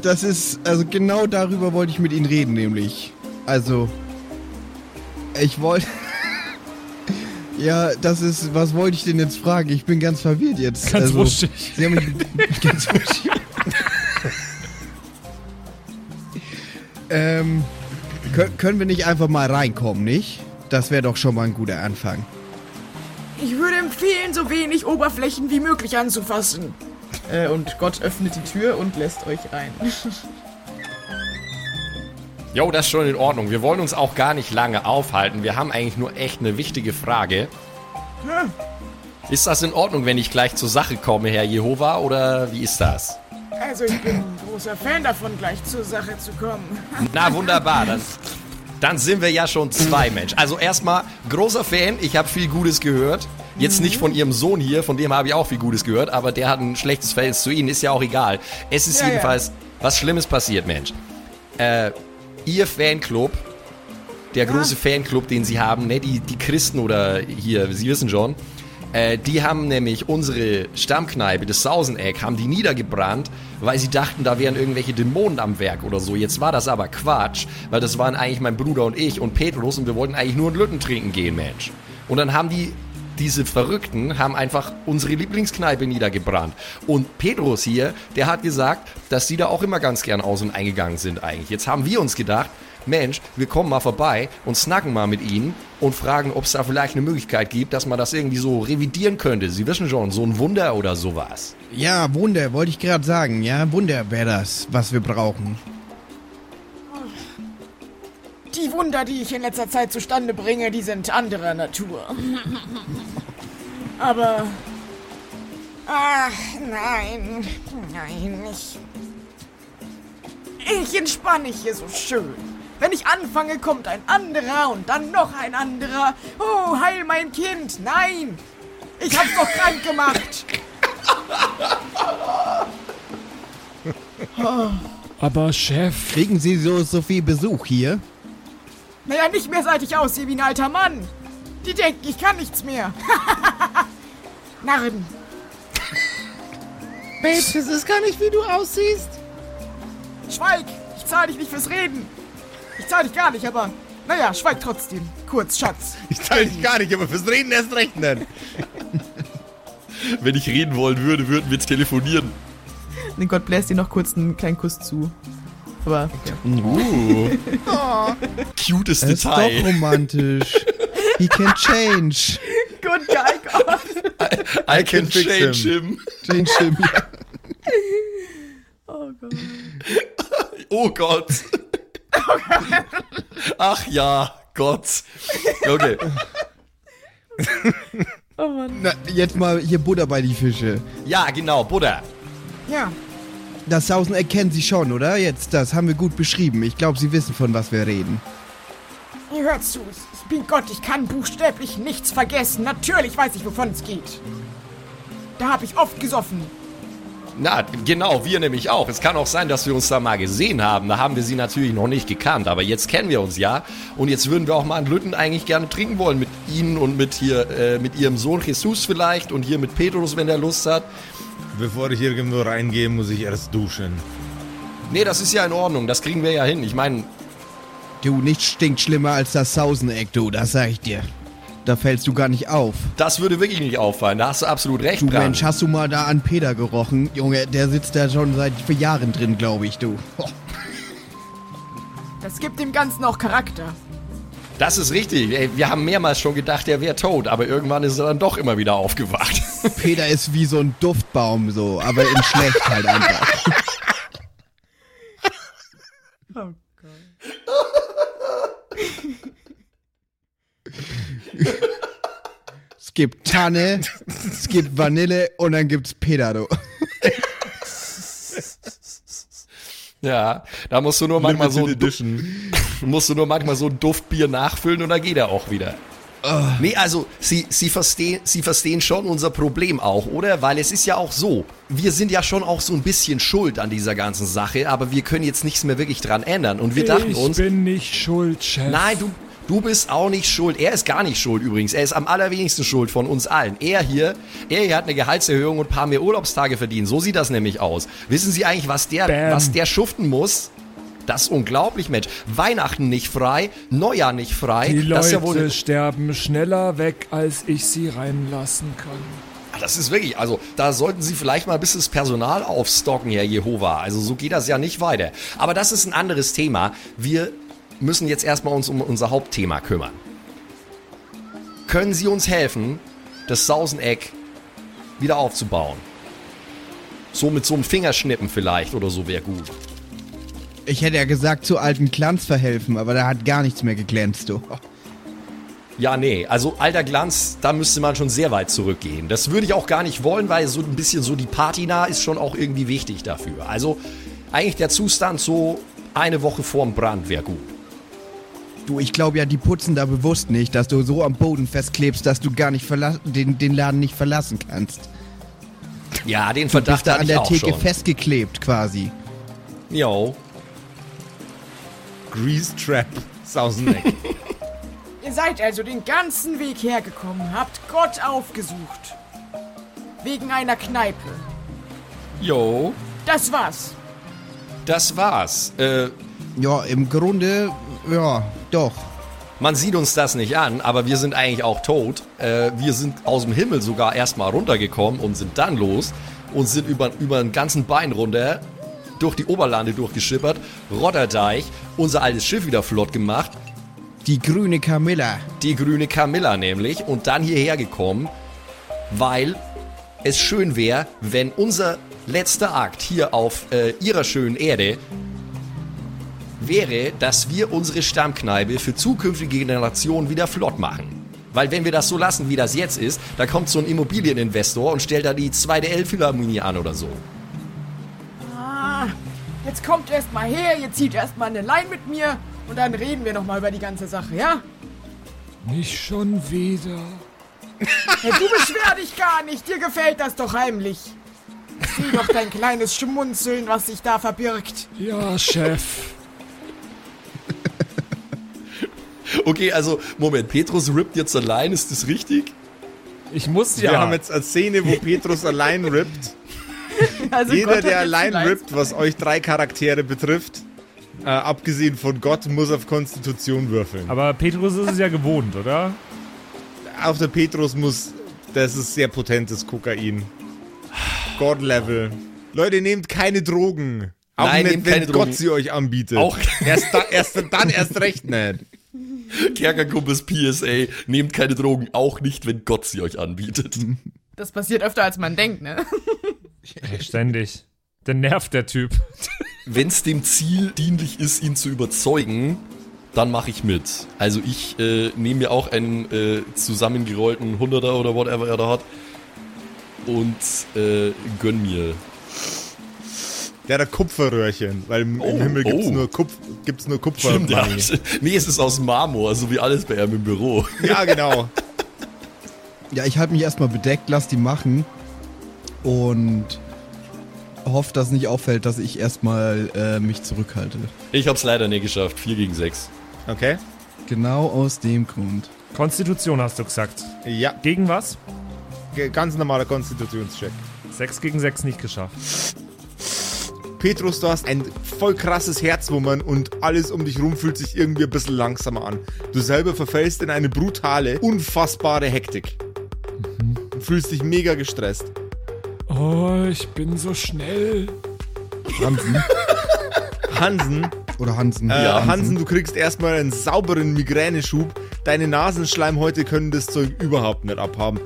das ist, also genau darüber wollte ich mit Ihnen reden, nämlich. Also, ich wollte. ja, das ist, was wollte ich denn jetzt fragen? Ich bin ganz verwirrt jetzt. Ganz also, wuschig. Sie haben mich ganz wuschig. ähm, können, können wir nicht einfach mal reinkommen, nicht? Das wäre doch schon mal ein guter Anfang. Ich würde empfehlen, so wenig Oberflächen wie möglich anzufassen. Äh, und Gott öffnet die Tür und lässt euch rein. Jo, das ist schon in Ordnung. Wir wollen uns auch gar nicht lange aufhalten. Wir haben eigentlich nur echt eine wichtige Frage. Ist das in Ordnung, wenn ich gleich zur Sache komme, Herr Jehova, oder wie ist das? Also ich bin ein großer Fan davon, gleich zur Sache zu kommen. Na, wunderbar. Dann, dann sind wir ja schon zwei Mensch. Also erstmal, großer Fan. Ich habe viel Gutes gehört. Jetzt nicht von Ihrem Sohn hier, von dem habe ich auch viel Gutes gehört, aber der hat ein schlechtes Verhältnis zu Ihnen, ist ja auch egal. Es ist Ja, ja. jedenfalls was Schlimmes passiert, Mensch. Äh, Ihr Fanclub, der große Fanclub, den Sie haben, ne, die, die Christen oder hier, Sie wissen schon, äh, die haben nämlich unsere Stammkneipe, das Sauseneck, haben die niedergebrannt, weil sie dachten, da wären irgendwelche Dämonen am Werk oder so. Jetzt war das aber Quatsch, weil das waren eigentlich mein Bruder und ich und Petrus und wir wollten eigentlich nur einen Lütten trinken gehen, Mensch. Und dann haben die diese Verrückten haben einfach unsere Lieblingskneipe niedergebrannt. Und Petrus hier, der hat gesagt, dass sie da auch immer ganz gern aus und eingegangen sind eigentlich. Jetzt haben wir uns gedacht, Mensch, wir kommen mal vorbei und snacken mal mit ihnen und fragen, ob es da vielleicht eine Möglichkeit gibt, dass man das irgendwie so revidieren könnte. Sie wissen schon, so ein Wunder oder sowas. Ja, Wunder, wollte ich gerade sagen. Ja, Wunder wäre das, was wir brauchen. Die Wunder, die ich in letzter Zeit zustande bringe, die sind anderer Natur. Aber... Ach, nein. Nein, ich... Ich entspanne hier so schön. Wenn ich anfange, kommt ein anderer und dann noch ein anderer. Oh, heil mein Kind. Nein. Ich hab's doch krank gemacht. Aber Chef, Kriegen Sie so, so viel Besuch hier? Naja, nicht mehr seit ich aussehe wie ein alter Mann. Die denken, ich kann nichts mehr. Narren. Babes, das ist gar nicht, wie du aussiehst. Schweig! Ich zahle dich nicht fürs Reden. Ich zahle dich gar nicht, aber... Naja, schweig trotzdem. Kurz, Schatz. Ich teile dich gar nicht, aber fürs Reden erst recht nicht. Wenn ich reden wollen würde, würden wir telefonieren. Den Gott bläst dir noch kurz einen kleinen Kuss zu. Aber ja. Uh. Cutes Das ist doch Detail. romantisch. He can change. Good guy, Gott. I can fix change him. him. Change him. Ja. Oh Gott. Oh Gott. Ach ja, Gott. Okay. Oh Mann. Na, jetzt mal hier Butter bei die Fische. Ja, genau, Buddha. Ja, Das Sauseneck kennen Sie schon, oder? Jetzt, das haben wir gut beschrieben. Ich glaube, Sie wissen, von was wir reden. ihr hört zu. Ich bin Gott, ich kann buchstäblich nichts vergessen. Natürlich weiß ich, wovon es geht. Da habe ich oft gesoffen. Na, genau, wir nämlich auch. Es kann auch sein, dass wir uns da mal gesehen haben. Da haben wir sie natürlich noch nicht gekannt, aber jetzt kennen wir uns ja. Und jetzt würden wir auch mal einen Lütten eigentlich gerne trinken wollen mit Ihnen und mit hier, äh, mit Ihrem Sohn Jesus vielleicht und hier mit Petrus, wenn er Lust hat. Bevor ich irgendwo reingehe, muss ich erst duschen. Nee, das ist ja in Ordnung. Das kriegen wir ja hin. Ich meine, Du, nichts stinkt schlimmer als das Sauseneck, du, das sag ich dir. Da fällst du gar nicht auf. das würde wirklich nicht auffallen. Da hast du absolut recht, Du Bran. Mensch, hast du mal da an Peter gerochen? Junge, der sitzt da schon seit Jahren drin, glaube ich, du. Das gibt dem Ganzen auch Charakter. Das ist richtig. Ey, wir haben mehrmals schon gedacht, er wäre tot, aber irgendwann ist er dann doch immer wieder aufgewacht. Peter ist wie so ein Duftbaum, so, aber in schlecht halt einfach. Es gibt Tanne, es gibt Vanille und dann gibt's du. ja, da musst du nur manchmal so Limited Edition. musst du nur manchmal so ein Duftbier nachfüllen und dann geht er auch wieder. Nee, also Sie, Sie, verstehen, Sie verstehen schon unser Problem auch, oder? Weil es ist ja auch so, wir sind ja schon auch so ein bisschen schuld an dieser ganzen Sache, aber wir können jetzt nichts mehr wirklich dran ändern. Und wir dachten ich uns, bin nicht schuld, Chef. nein, du, du bist auch nicht schuld. Er ist gar nicht schuld übrigens. Er ist am allerwenigsten schuld von uns allen. Er hier, er hier hat eine Gehaltserhöhung und ein paar mehr Urlaubstage verdient. So sieht das nämlich aus. Wissen Sie eigentlich, was der, Bam. was der schuften muss? Das ist unglaublich, Mensch. Weihnachten nicht frei, Neujahr nicht frei. Die das ist ja Leute wohl. sterben schneller weg, als ich sie reinlassen kann. Das ist wirklich, also da sollten Sie vielleicht mal ein bisschen das Personal aufstocken, Herr Jehova. Also so geht das ja nicht weiter. Aber das ist ein anderes Thema. Wir müssen jetzt erstmal uns um unser Hauptthema kümmern. Können Sie uns helfen, das Sauseneck wieder aufzubauen? So mit so einem Fingerschnippen vielleicht oder so wäre gut. Ich hätte ja gesagt, zu alten Glanz verhelfen, aber da hat gar nichts mehr geglänzt, du. Ja, nee, also alter Glanz, da müsste man schon sehr weit zurückgehen. Das würde ich auch gar nicht wollen, weil so ein bisschen so die Patina ist schon auch irgendwie wichtig dafür. Also eigentlich der Zustand so eine Woche vorm Brand wäre gut. Du, ich glaube ja, die putzen da bewusst nicht, dass du so am Boden festklebst, dass du gar nicht den, den Laden nicht verlassen kannst. Ja, den Du bist Verdacht da hatte an ich der auch Theke schon. festgeklebt quasi. Jo. Grease Trap. Sauseneck. Ihr seid also den ganzen Weg hergekommen, habt Gott aufgesucht. Wegen einer Kneipe. Jo. Das war's. Das war's. Äh, Ja, im Grunde, ja, doch. man sieht uns das nicht an, aber wir sind eigentlich auch tot. Äh, wir sind aus dem Himmel sogar erstmal runtergekommen und sind dann los und sind über, über einen ganzen Bein runter durch die Oberlande durchgeschippert, Rotterdeich, unser altes Schiff wieder flott gemacht, Die grüne Camilla. die grüne Camilla nämlich, und dann hierher gekommen, weil es schön wäre, wenn unser letzter Akt hier auf äh, ihrer schönen Erde wäre, dass wir unsere Stammkneipe für zukünftige Generationen wieder flott machen. Weil wenn wir das so lassen, wie das jetzt ist, da kommt so ein Immobilieninvestor und stellt da die zweite Elbphilharmonie an oder so. Ah, jetzt kommt erst mal her, ihr zieht erst mal eine Lein mit mir und dann reden wir noch mal über die ganze Sache, ja? Nicht schon wieder. Hey, du beschwer dich gar nicht, dir gefällt das doch heimlich. Sieh doch dein kleines Schmunzeln, was sich da verbirgt. Ja, Chef. Okay, also, Moment, Petrus rippt jetzt allein, ist das richtig? Ich muss Wir ja. haben jetzt eine Szene, wo Petrus allein rippt. Also Jeder, Gott der allein rippt, was euch drei Charaktere betrifft, äh, abgesehen von Gott, muss auf Konstitution würfeln. Aber Petrus ist es ja gewohnt, oder? Auch der Petrus muss, das ist sehr potentes Kokain. God-Level. Leute, nehmt keine Drogen. Auch Nein, nicht, nehmt wenn keine Gott Drogen. sie euch anbietet. Auch- erst, da, erst dann erst recht nicht. Kerkerkumpels PSA, nehmt keine Drogen, auch nicht, wenn Gott sie euch anbietet. Das passiert öfter, als man denkt, ne? Ständig. Der nervt der Typ. wenn es dem Ziel dienlich ist, ihn zu überzeugen, dann mache ich mit. Also ich äh, nehme mir auch einen äh, zusammengerollten Hunderter oder whatever er da hat und äh, gönn mir. Der hat ein Kupferröhrchen, weil im, im Oh, Himmel gibt's oh. nur, Kupf, gibt's nur Kupfer. Stimmt, ja. Nee, es ist aus Marmor, so wie alles bei ihm im Büro. ja, genau. Ja, ich halte mich erstmal bedeckt, lass die machen und hoffe, dass nicht auffällt, dass ich erstmal äh, mich zurückhalte. Ich hab's leider nicht geschafft. 4 gegen 6. Okay. Genau aus dem Grund. Konstitution hast du gesagt. Ja, Gegen was? ge- ganz normaler Konstitutionscheck. 6 gegen 6 nicht geschafft. Petrus, du hast ein voll krasses Herzwummern und alles um dich rum fühlt sich irgendwie ein bisschen langsamer an. Du selber verfällst in eine brutale, unfassbare Hektik. Und fühlst dich mega gestresst. Oh, ich bin so schnell. Hansen Hansen, oder Hansen? äh, Ja, Hansen, du kriegst erstmal einen sauberen Migräneschub. Deine Nasenschleimhäute können das Zeug überhaupt nicht abhaben.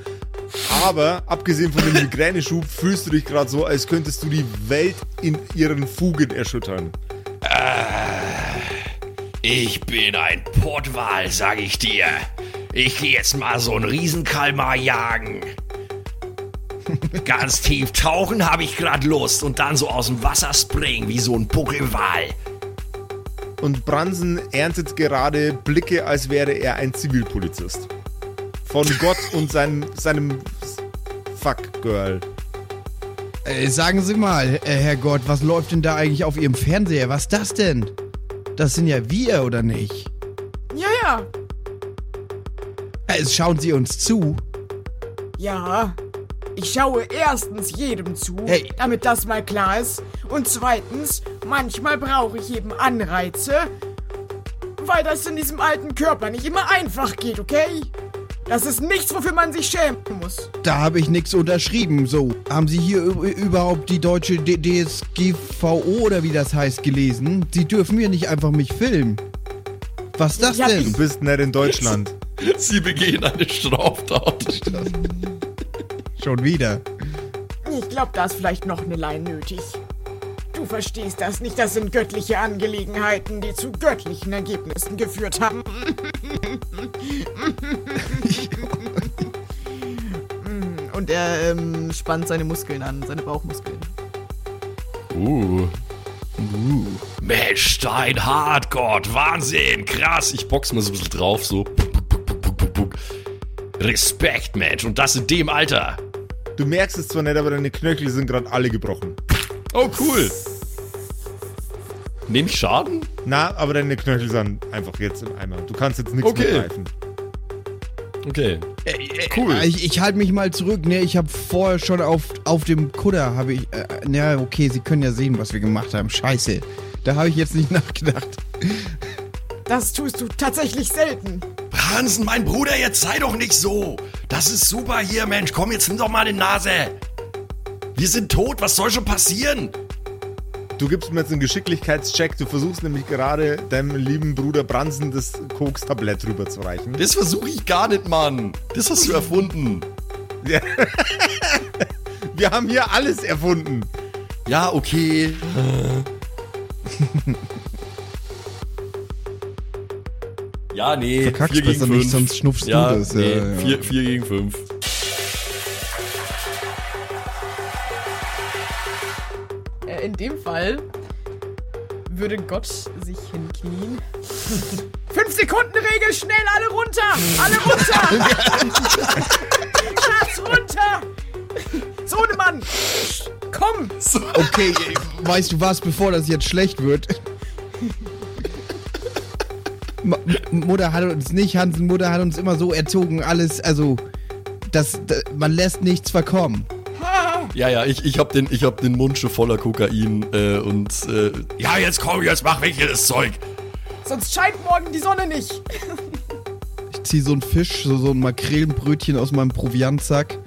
Aber abgesehen von dem Migräneschub fühlst du dich gerade so, als könntest du die Welt in ihren Fugen erschüttern. Ich bin ein Portwal, sag ich dir. Ich gehe jetzt mal so einen Riesenkalmar jagen. Ganz tief tauchen habe ich grad Lust und dann so aus dem Wasser springen wie so ein Buckelwal. Und Bransen erntet gerade Blicke, als wäre er ein Zivilpolizist. Von Gott und seinem, seinem Fuck-Girl. Äh, sagen Sie mal, äh, Herrgott, was läuft denn da eigentlich auf Ihrem Fernseher? Was ist das denn? Das sind ja wir, oder nicht? Ja, ja. Äh, schauen Sie uns zu. Ja. Ich schaue erstens jedem zu, Hey. damit das mal klar ist. Und zweitens, manchmal brauche ich eben Anreize, weil das in diesem alten Körper nicht immer einfach geht, okay? Das ist nichts, wofür man sich schämen muss. Da habe ich nichts unterschrieben. So, haben Sie hier überhaupt die deutsche D DSGVO oder wie das heißt gelesen? Sie dürfen hier nicht einfach mich filmen. Was ist das Ja, denn? Du bist nicht in Deutschland. Sie begehen eine Straftat. Schon wieder. Ich glaube, da ist vielleicht noch eine Line nötig. Du verstehst das nicht, das sind göttliche Angelegenheiten, die zu göttlichen Ergebnissen geführt haben. Und er ähm, spannt seine Muskeln an, seine Bauchmuskeln. Uh. Mensch, steinhart, Gott, Wahnsinn, krass. Ich box mal so ein bisschen drauf, so. Respekt, Mensch, und das in dem Alter. Du merkst es zwar nicht, aber deine Knöchel sind gerade alle gebrochen. Oh, cool. Nehme ich Schaden? Na, aber deine Knöchel sind einfach jetzt im Eimer. Du kannst jetzt nichts Okay. mehr greifen. Okay. Cool. Ich, ich halte mich mal zurück. Ne, ich habe vorher schon auf, auf dem Kutter habe ich. Äh, na, okay, Sie können ja sehen, was wir gemacht haben. Scheiße. Da habe ich jetzt nicht nachgedacht. Das tust du tatsächlich selten. Hansen, mein Bruder, jetzt sei doch nicht so. Das ist super hier, Mensch. Komm, jetzt nimm doch mal die Nase. Wir sind tot, was soll schon passieren? Du gibst mir jetzt einen Geschicklichkeitscheck. Du versuchst nämlich gerade deinem lieben Bruder Bransen das Koks-Tablett rüberzureichen. Das versuche ich gar nicht, Mann. Das hast du erfunden. Ja. Wir haben hier alles erfunden. Ja, okay. Ja, nee. Verkackst besser nicht, sonst schnupfst du ja, das, ja, Nee, ja. Vier, vier gegen fünf. Fall würde Gott sich hinknien. Fünf Sekunden Regel, schnell alle runter! Alle runter! Schatz, runter! Sohnemann! Komm! Okay, weißt du was, bevor das jetzt schlecht wird? M- Mutter hat uns nicht, Hansen Mutter hat uns immer so erzogen, alles, also, das, das man lässt nichts verkommen. Ja, ja, ich, ich hab den, ich hab den Mund schon voller Kokain äh, und äh, Ja, jetzt komm, jetzt mach weg hier das Zeug. Sonst scheint morgen die Sonne nicht. Ich zieh so einen Fisch, so, so ein Makrelenbrötchen aus meinem Proviantsack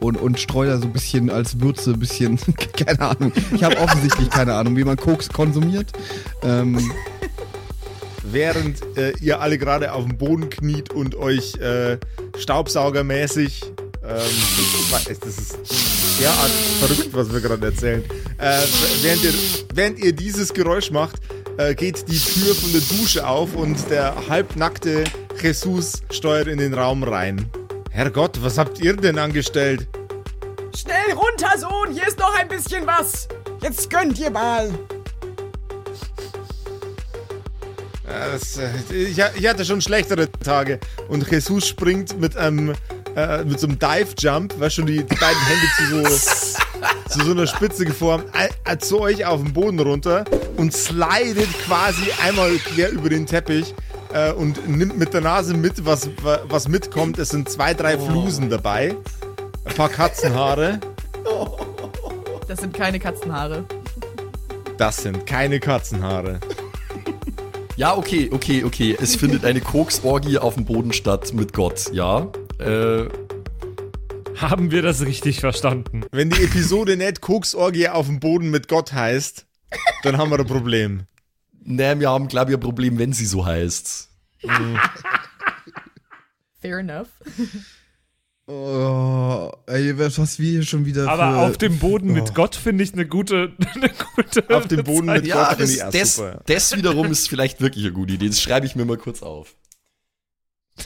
und, und streu da so ein bisschen als Würze, ein bisschen, keine Ahnung. Ich habe offensichtlich keine Ahnung, wie man Koks konsumiert. Ähm, Während äh, ihr alle gerade auf dem Boden kniet und euch äh, staubsaugermäßig. Ähm, ich weiß, das ist derart verrückt, was wir gerade erzählen. Äh, während, ihr, während ihr dieses Geräusch macht, äh, geht die Tür von der Dusche auf und der halbnackte Jesus steuert in den Raum rein. Herrgott, was habt ihr denn angestellt? Schnell runter, Sohn, hier ist noch ein bisschen was. Jetzt gönnt ihr mal. Ja, das, äh, ich, ich hatte schon schlechtere Tage. Und Jesus springt mit einem äh, mit so einem Dive-Jump, was schon die, die beiden Hände zu so, zu so einer Spitze geformt, äh, zu euch auf den Boden runter und slidet quasi einmal quer über den Teppich äh, und nimmt mit der Nase mit, was, was mitkommt. Es sind zwei, drei Flusen dabei. Ein paar Katzenhaare. Das sind keine Katzenhaare. Das sind keine Katzenhaare. Ja, okay, okay, okay. Es findet eine Koksorgie auf dem Boden statt mit Gott, ja. Äh, Haben wir das richtig verstanden? Wenn die Episode nicht Koksorgie auf dem Boden mit Gott heißt, dann haben wir ein Problem. ne, wir haben, glaube ich, ein Problem, wenn sie so heißt. Fair enough. Oh, ey, was wir hier schon wieder Aber für... auf dem Boden mit Oh. Gott finde ich eine gute, eine gute. Auf dem Boden mit Ja, Gott finde das, ich das, super. das wiederum ist vielleicht wirklich eine gute Idee. Das schreibe ich mir mal kurz auf.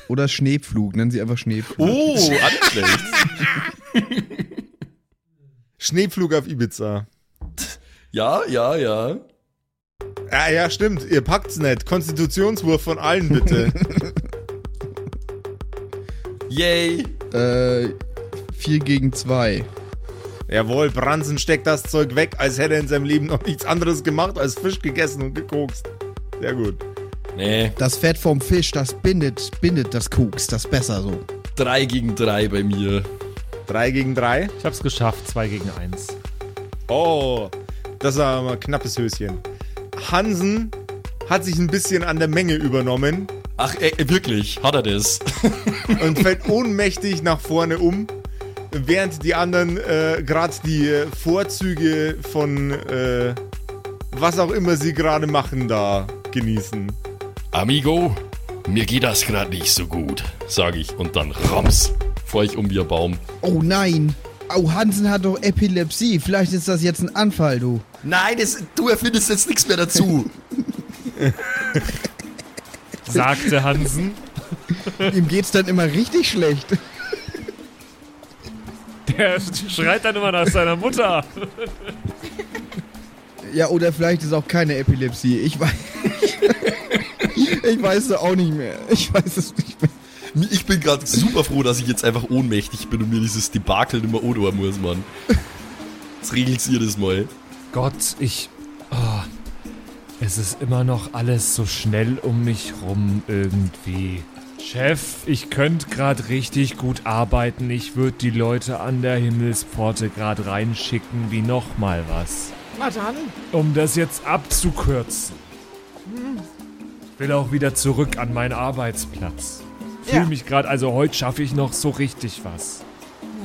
Oder Schneepflug, nennen sie einfach Schneepflug. Oh, auch nicht schlecht. Schneepflug auf Ibiza. Ja, ja, ja. Ja, ja, stimmt. Ihr packt's nicht. Konstitutionswurf von allen bitte. Yay. Äh, 4 gegen 2. Jawohl, Branson steckt das Zeug weg, als hätte er in seinem Leben noch nichts anderes gemacht als Fisch gegessen und gekokst. Sehr gut. Nee, Das Fett vom Fisch, das bindet, bindet das Koks, das ist besser so. drei gegen drei bei mir. Drei gegen drei. Ich hab's geschafft, zwei gegen eins. Oh, das war mal ein knappes Höschen. Hansen hat sich ein bisschen an der Menge übernommen Ach, äh, wirklich, hat er das? und fällt ohnmächtig nach vorne um, während die anderen äh, gerade die äh, Vorzüge von äh, was auch immer sie gerade machen da genießen. Amigo, mir geht das gerade nicht so gut, sage ich. Und dann rams, fahr ich um wie ein Baum. Oh nein! Oh, Hansen hat doch Epilepsie. Vielleicht ist das jetzt ein Anfall, du. Nein, das, du erfindest jetzt nichts mehr dazu. Sagte Hansen. Ihm geht's dann immer richtig schlecht. Der schreit dann immer nach seiner Mutter. Ja, oder vielleicht ist auch keine Epilepsie. Ich weiß. ich weiß es auch nicht mehr. Ich weiß es nicht mehr. Ich bin gerade super froh, dass ich jetzt einfach ohnmächtig bin und mir dieses Debakel nicht mehr odor muss, Mann. Jetzt regelt's ihr das mal. Gott, ich. Oh, es ist immer noch alles so schnell um mich rum irgendwie. Chef, ich könnte gerade richtig gut arbeiten. Ich würde die Leute an der Himmelspforte gerade reinschicken wie nochmal was. Na dann. Um das jetzt abzukürzen. Ich will auch wieder zurück an meinen Arbeitsplatz. Fühle Ja. mich gerade, also heute schaffe ich noch so richtig was.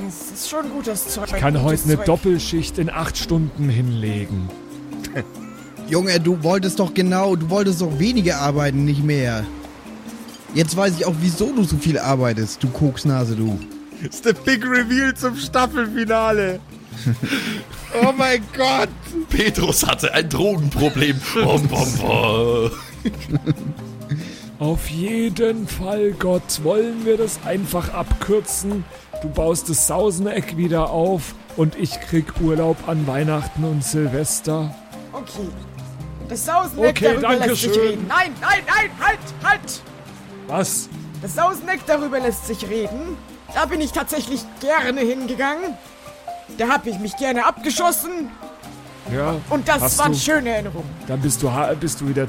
Das ist schon gutes Zeug. Ich kann heute eine Zeug. Doppelschicht in acht Stunden hinlegen. Junge, du wolltest doch genau, du wolltest doch weniger arbeiten, nicht mehr. Jetzt weiß ich auch, wieso du so viel arbeitest, du Koksnase, du. Das ist der Big Reveal zum Staffelfinale. oh mein Gott. Petrus hatte ein Drogenproblem. Bom, bom, bom. Auf jeden Fall, Gott, wollen wir das einfach abkürzen. Du baust das Sauseneck wieder auf und ich krieg Urlaub an Weihnachten und Silvester. Okay. Das Sauseneck Okay, darüber lässt sich schön. reden. Nein, nein, nein, halt, halt! Was? Das Sauseneck darüber lässt sich reden. Da bin ich tatsächlich gerne hingegangen. Da habe ich mich gerne abgeschossen. Ja. Und das waren du, schöne Erinnerungen. Dann bist du, bist du wieder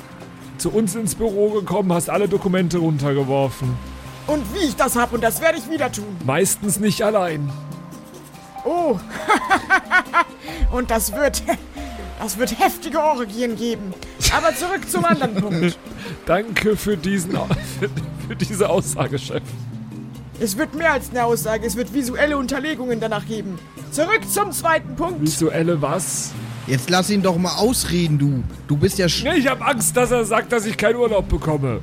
zu uns ins Büro gekommen, hast alle Dokumente runtergeworfen. Und wie ich das hab, und das werde ich wieder tun. Meistens nicht allein. Oh. und das wird. Das wird heftige Orgien geben. Aber zurück zum anderen Punkt. Danke für diesen, für, für diese Aussage, Chef. Es wird mehr als eine Aussage, es wird visuelle Unterlegungen danach geben. Zurück zum zweiten Punkt. Visuelle was? Jetzt lass ihn doch mal ausreden, du. Du bist ja sch Nee, ich habe Angst, dass er sagt, dass ich keinen Urlaub bekomme.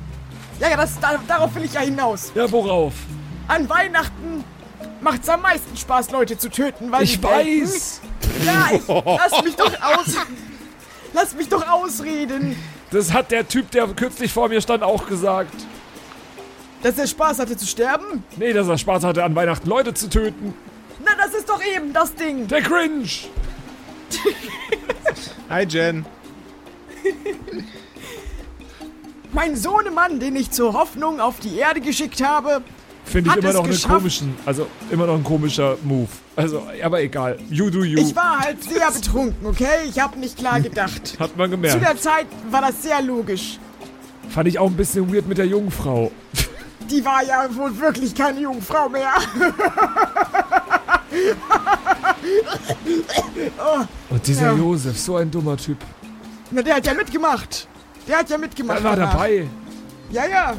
Ja, ja, das, da, darauf will ich ja hinaus. Ja, worauf? An Weihnachten macht's am meisten Spaß, Leute zu töten, weil Ich sie denken, weiß. Ja, ich, lass mich doch aus. Lass mich doch ausreden. Das hat der Typ, der kürzlich vor mir stand, auch gesagt. Dass er Spaß hatte zu sterben? Nee, dass er Spaß hatte, an Weihnachten Leute zu töten. Na, das ist doch eben das Ding. Der Cringe. Hi, Jen. Mein Sohnemann, den ich zur Hoffnung auf die Erde geschickt habe, Finde ich immer noch einen komischen, also immer noch ein komischer Move. Also, aber egal. You do you. ich war halt sehr betrunken, okay? Ich habe nicht klar gedacht. Hat man Zu gemerkt. der Zeit war das sehr logisch. Fand ich auch ein bisschen weird mit der Jungfrau. Die war ja wohl wirklich keine Jungfrau mehr. Und dieser Ja. Josef, so ein dummer Typ. Na, der hat ja mitgemacht. Der hat ja mitgemacht. Er war danach. dabei. Ja, ja.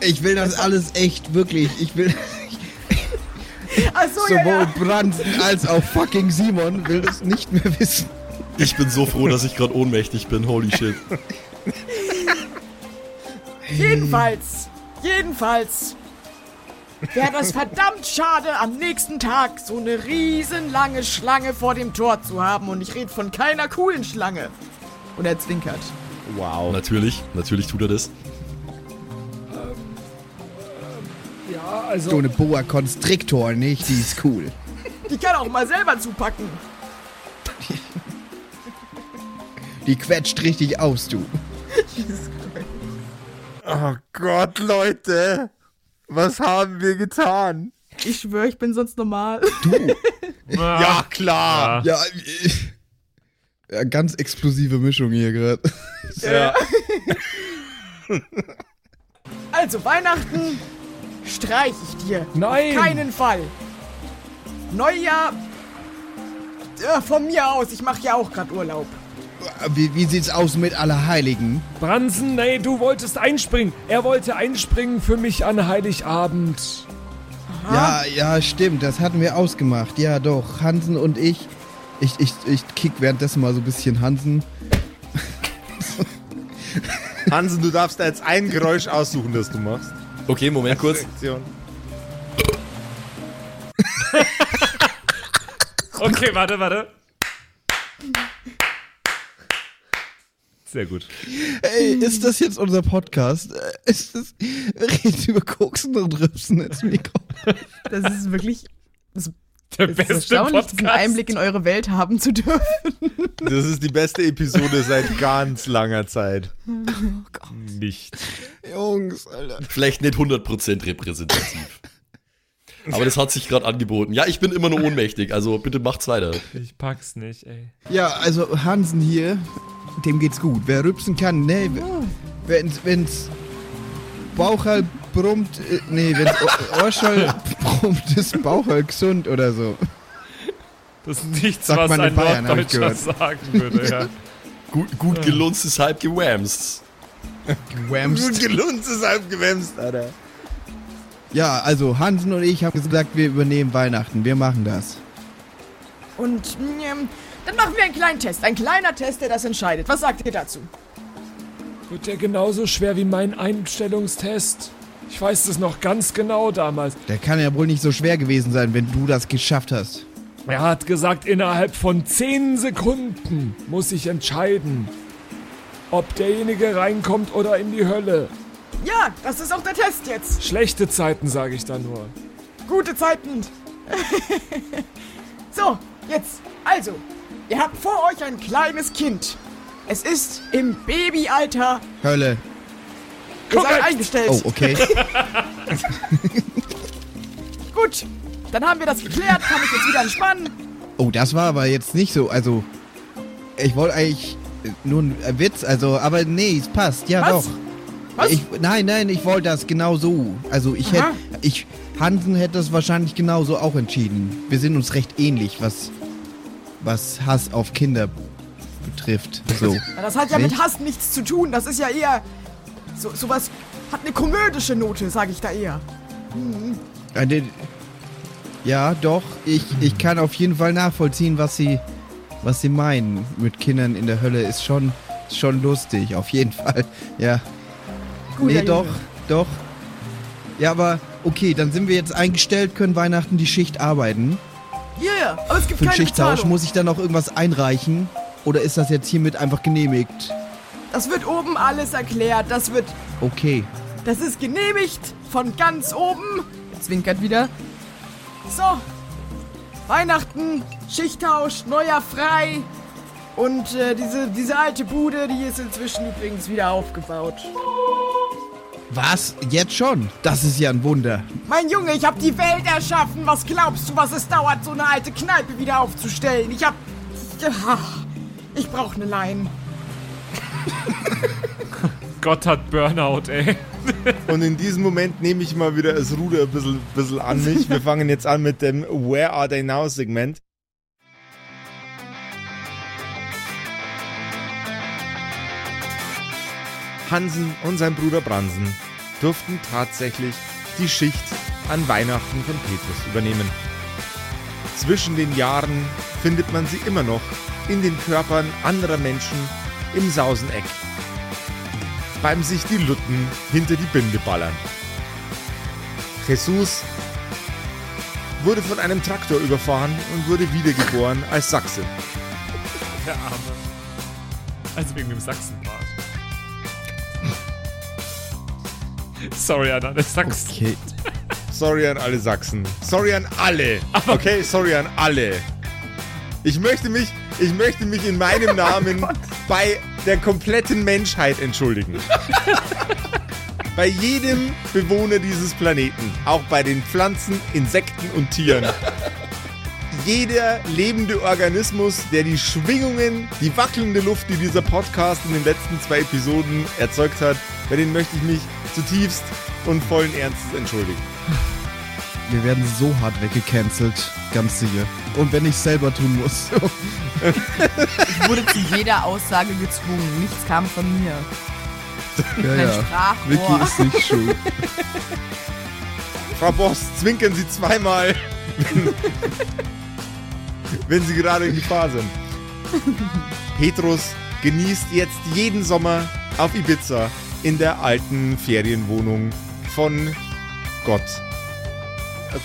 Ich will das alles echt, wirklich. Ich will Achso, ja, sowohl ja. Brandon als auch fucking Simon will das nicht mehr wissen. Ich bin so froh, dass ich gerade ohnmächtig bin. Holy shit. Jedenfalls. Jedenfalls. Wäre das verdammt schade, am nächsten Tag so eine riesenlange Schlange vor dem Tor zu haben. Und ich rede von keiner coolen Schlange. Und er zwinkert. Wow. Natürlich, natürlich tut er das. Ja, also. So eine Boa Constrictor, nicht? Die ist cool. Die kann auch mal selber zupacken. Die quetscht richtig aus, du. Oh Gott, Leute. Was haben wir getan? Ich schwöre, ich bin sonst normal. Ja, klar. Ja, äh, ja ganz explosive Mischung hier gerade. Ja. Also, Weihnachten streich ich dir. Nein. Auf keinen Fall. Neujahr. Äh, von mir aus, ich mache ja auch gerade Urlaub. Wie, wie sieht's aus mit Allerheiligen? Bransen, nee, du wolltest einspringen. Er wollte einspringen für mich an Heiligabend. Ja, ja, stimmt, das hatten wir ausgemacht. Ja, doch, Hansen und ich. Ich, ich, ich kick währenddessen mal so ein bisschen Hansen. Hansen, du darfst da jetzt ein Geräusch aussuchen, das du machst. Okay, Moment kurz. Okay, warte, warte. Sehr gut. Ey, ist das jetzt unser Podcast? Äh, Ist das. Wir reden über Koksen und Ripsen ins Mikro. Das ist wirklich das Der ist beste erstaunlich, diesen Podcast. Einblick in eure Welt haben zu dürfen. Das ist die beste Episode seit ganz langer Zeit. Nicht. Jungs, Alter. Vielleicht nicht 100% repräsentativ. Aber das hat sich gerade angeboten. Ja, ich bin immer noch ohnmächtig, also bitte macht's weiter. Ich pack's nicht, ey. Ja, also Hansen hier, dem geht's gut. Wer rübsen kann, ne, wenn's, wenn's Bauchhall brummt, äh, nee, wenn's Ohrschall brummt, ist Bauchhall gesund oder so. Das ist nichts, Sagt was man in ein Bayern, Norddeutscher sagen würde, ja. Gut, gut gelunzt ist halb gewamst. Gut Whamst. gelunzt ist halb gewämst, Alter. Ja, also Hansen und ich haben gesagt, wir übernehmen Weihnachten. Wir machen das. Und ähm, dann machen wir einen kleinen Test. Ein kleiner Test, der das entscheidet. Was sagt ihr dazu? Wird der genauso schwer wie mein Einstellungstest? Ich weiß das noch ganz genau damals. Der kann ja wohl nicht so schwer gewesen sein, wenn du das geschafft hast. Er hat gesagt, innerhalb von 10 Sekunden muss ich entscheiden, ob derjenige reinkommt oder in die Hölle. Ja, das ist auch der Test jetzt. Schlechte Zeiten, sage ich da nur. Gute Zeiten. so, jetzt. Also, ihr habt vor euch ein kleines Kind. Es ist im Babyalter. Hölle. Ihr seid Korrekt. eingestellt. Oh, okay. Gut, dann haben wir das geklärt. Kann ich jetzt wieder entspannen. Oh, das war aber jetzt nicht so. Also, ich wollte eigentlich äh, nur ein Witz, also, aber nee, es passt. Ja, Was? doch. Was? Ich, nein, nein, ich wollte das genau so. Also, ich hätte, ich, Hansen hätte das wahrscheinlich genauso auch entschieden. Wir sind uns recht ähnlich, was, was Hass auf Kinder betrifft. So. Das hat ja Nicht? mit Hass nichts zu tun. Das ist ja eher. So, sowas hat eine komödische Note, sage ich da eher. Eine, ja, doch. Ich, ich kann auf jeden Fall nachvollziehen, was sie, was sie meinen mit Kindern in der Hölle. Ist schon, ist schon lustig, auf jeden Fall. Ja. Guter nee, doch, Junge. doch. Ja, aber okay, dann sind wir jetzt eingestellt, können Weihnachten die Schicht arbeiten. Ja, ja, aber es gibt Für keine Schichttausch Bezahlung. muss ich dann auch irgendwas einreichen? Oder ist das jetzt hiermit einfach genehmigt? Das wird oben alles erklärt. Das wird. Okay. Das ist genehmigt von ganz oben. Zwinkert wieder. So. Weihnachten, Schichttausch, Neujahr frei. Und äh, diese, diese alte Bude, die ist inzwischen übrigens wieder aufgebaut. Was? Jetzt schon? Das ist ja ein Wunder. Mein Junge, ich habe die Welt erschaffen. Was glaubst du, was es dauert, so eine alte Kneipe wieder aufzustellen? Ich hab. Ich brauch ne Lein. Gott hat Burnout, ey. Und in diesem Moment nehme ich mal wieder das Ruder ein bisschen, bisschen an mich. Wir fangen jetzt an mit dem Where Are They Now Segment. Hansen und sein Bruder Bransen durften tatsächlich die Schicht an Weihnachten von Petrus übernehmen. Zwischen den Jahren findet man sie immer noch in den Körpern anderer Menschen im Sauseneck beim sich die Lutten hinter die Binde ballern. Jesus wurde von einem Traktor überfahren und wurde wiedergeboren als Sachse. Der Arme. Also wegen dem Sachsenbart. Sorry an alle Sachsen. Okay. Sorry an alle Sachsen. Sorry an alle. Okay, sorry an alle. Ich möchte mich, ich möchte mich in meinem Namen bei der kompletten Menschheit entschuldigen. bei jedem Bewohner dieses Planeten, auch bei den Pflanzen, Insekten und Tieren. Jeder lebende Organismus, der die Schwingungen, die wackelnde Luft, die dieser Podcast in den letzten zwei Episoden erzeugt hat, bei denen möchte ich mich zutiefst und vollen Ernstes entschuldigen. Wir werden so hart weggecancelt. Ganz sicher. Und wenn ich selber tun muss. Ich wurde zu jeder Aussage gezwungen. Nichts kam von mir. ja, Kein ja. Sprachrohr. Vicky ist nicht schuld. Frau Boss, zwinkern Sie zweimal, wenn, wenn Sie gerade in Gefahr sind. Petrus genießt jetzt jeden Sommer auf Ibiza in der alten Ferienwohnung von Gott.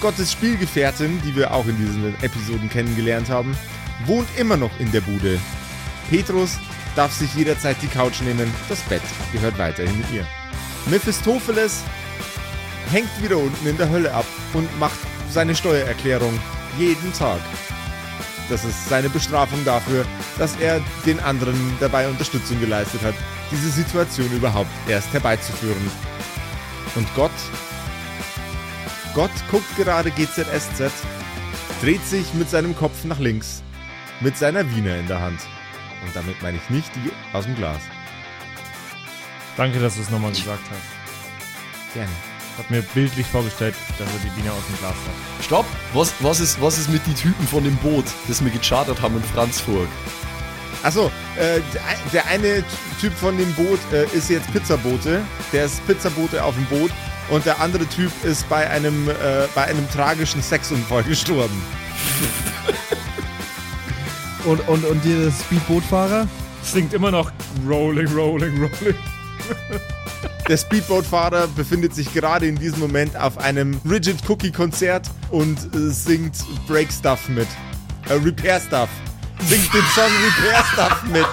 Gottes Spielgefährtin, die wir auch in diesen Episoden kennengelernt haben, wohnt immer noch in der Bude. Petrus darf sich jederzeit die Couch nehmen, das Bett gehört weiterhin mit ihr. Mephistopheles hängt wieder unten in der Hölle ab und macht seine Steuererklärung jeden Tag. Das ist seine Bestrafung dafür, dass er den anderen dabei Unterstützung geleistet hat, diese Situation überhaupt erst herbeizuführen. Und Gott? Gott guckt gerade GZSZ, dreht sich mit seinem Kopf nach links, mit seiner Wiener in der Hand. Und damit meine ich nicht die aus dem Glas. Danke, dass du es nochmal gesagt hast. Gerne. Ich hab mir bildlich vorgestellt, dass er die Wiener aus dem Glas hat. Stopp! Was, was, ist, was ist mit den Typen von dem Boot, das wir gechartert haben in Franzburg? Achso, äh, der ein- der eine Typ von dem Boot äh, ist jetzt Pizzabote. Der ist Pizzabote auf dem Boot. Und der andere Typ ist bei einem, äh, bei einem tragischen Sexunfall gestorben. Und, und, und der Speedbootfahrer? Singt immer noch Rolling, Rolling, Rolling. Der Speedboatfahrer befindet sich gerade in diesem Moment auf einem Rigid Cookie Konzert und äh, singt Break Stuff mit. Äh, Repair Stuff. Singt den Song Repair Stuff mit.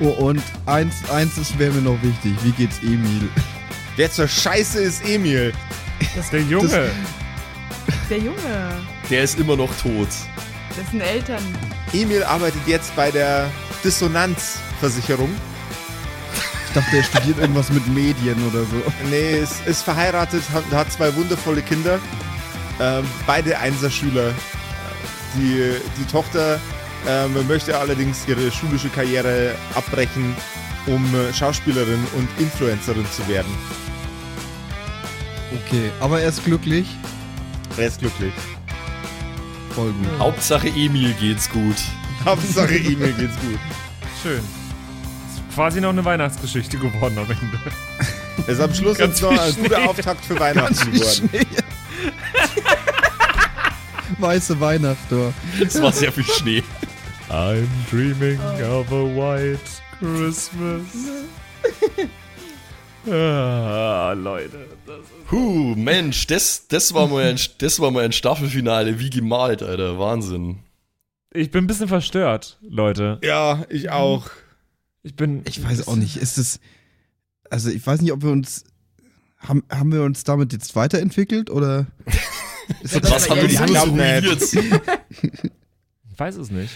Oh, und eins, eins ist wäre mir noch wichtig. Wie geht's Emil? Wer zur Scheiße ist Emil? Das ist der Junge. Der Junge. Der ist immer noch tot. Dessen Eltern. Emil arbeitet jetzt bei der Dissonanzversicherung. Ich dachte, er studiert irgendwas mit Medien oder so. Nee, ist, ist verheiratet, hat, hat zwei wundervolle Kinder. Ähm, beide Einserschüler. Äh, Die, die Tochter ähm, möchte allerdings ihre schulische Karriere abbrechen, um Schauspielerin und Influencerin zu werden. Okay, aber er ist glücklich. Er ist glücklich. Voll gut. Hauptsache Emil geht's gut. Hauptsache Emil geht's gut. Schön. Ist quasi noch eine Weihnachtsgeschichte geworden am Ende. Ist am Schluss jetzt noch ein guter. Auftakt für Weihnachten geworden. Schnee. Weiße Weihnacht, oh. Es war sehr viel Schnee. I'm dreaming of a white Christmas. Ah, Leute. Puh, Mensch, das, das, war mal ein, das war mal ein Staffelfinale wie gemalt, Alter. Wahnsinn. ich bin ein bisschen verstört, Leute. Ja, ich auch. Ich bin. Ich weiß auch nicht, ist es. Also ich weiß nicht, ob wir uns. Haben, haben wir uns damit jetzt weiterentwickelt oder. Ist das Was haben wir die ruiniert? Ich weiß es nicht.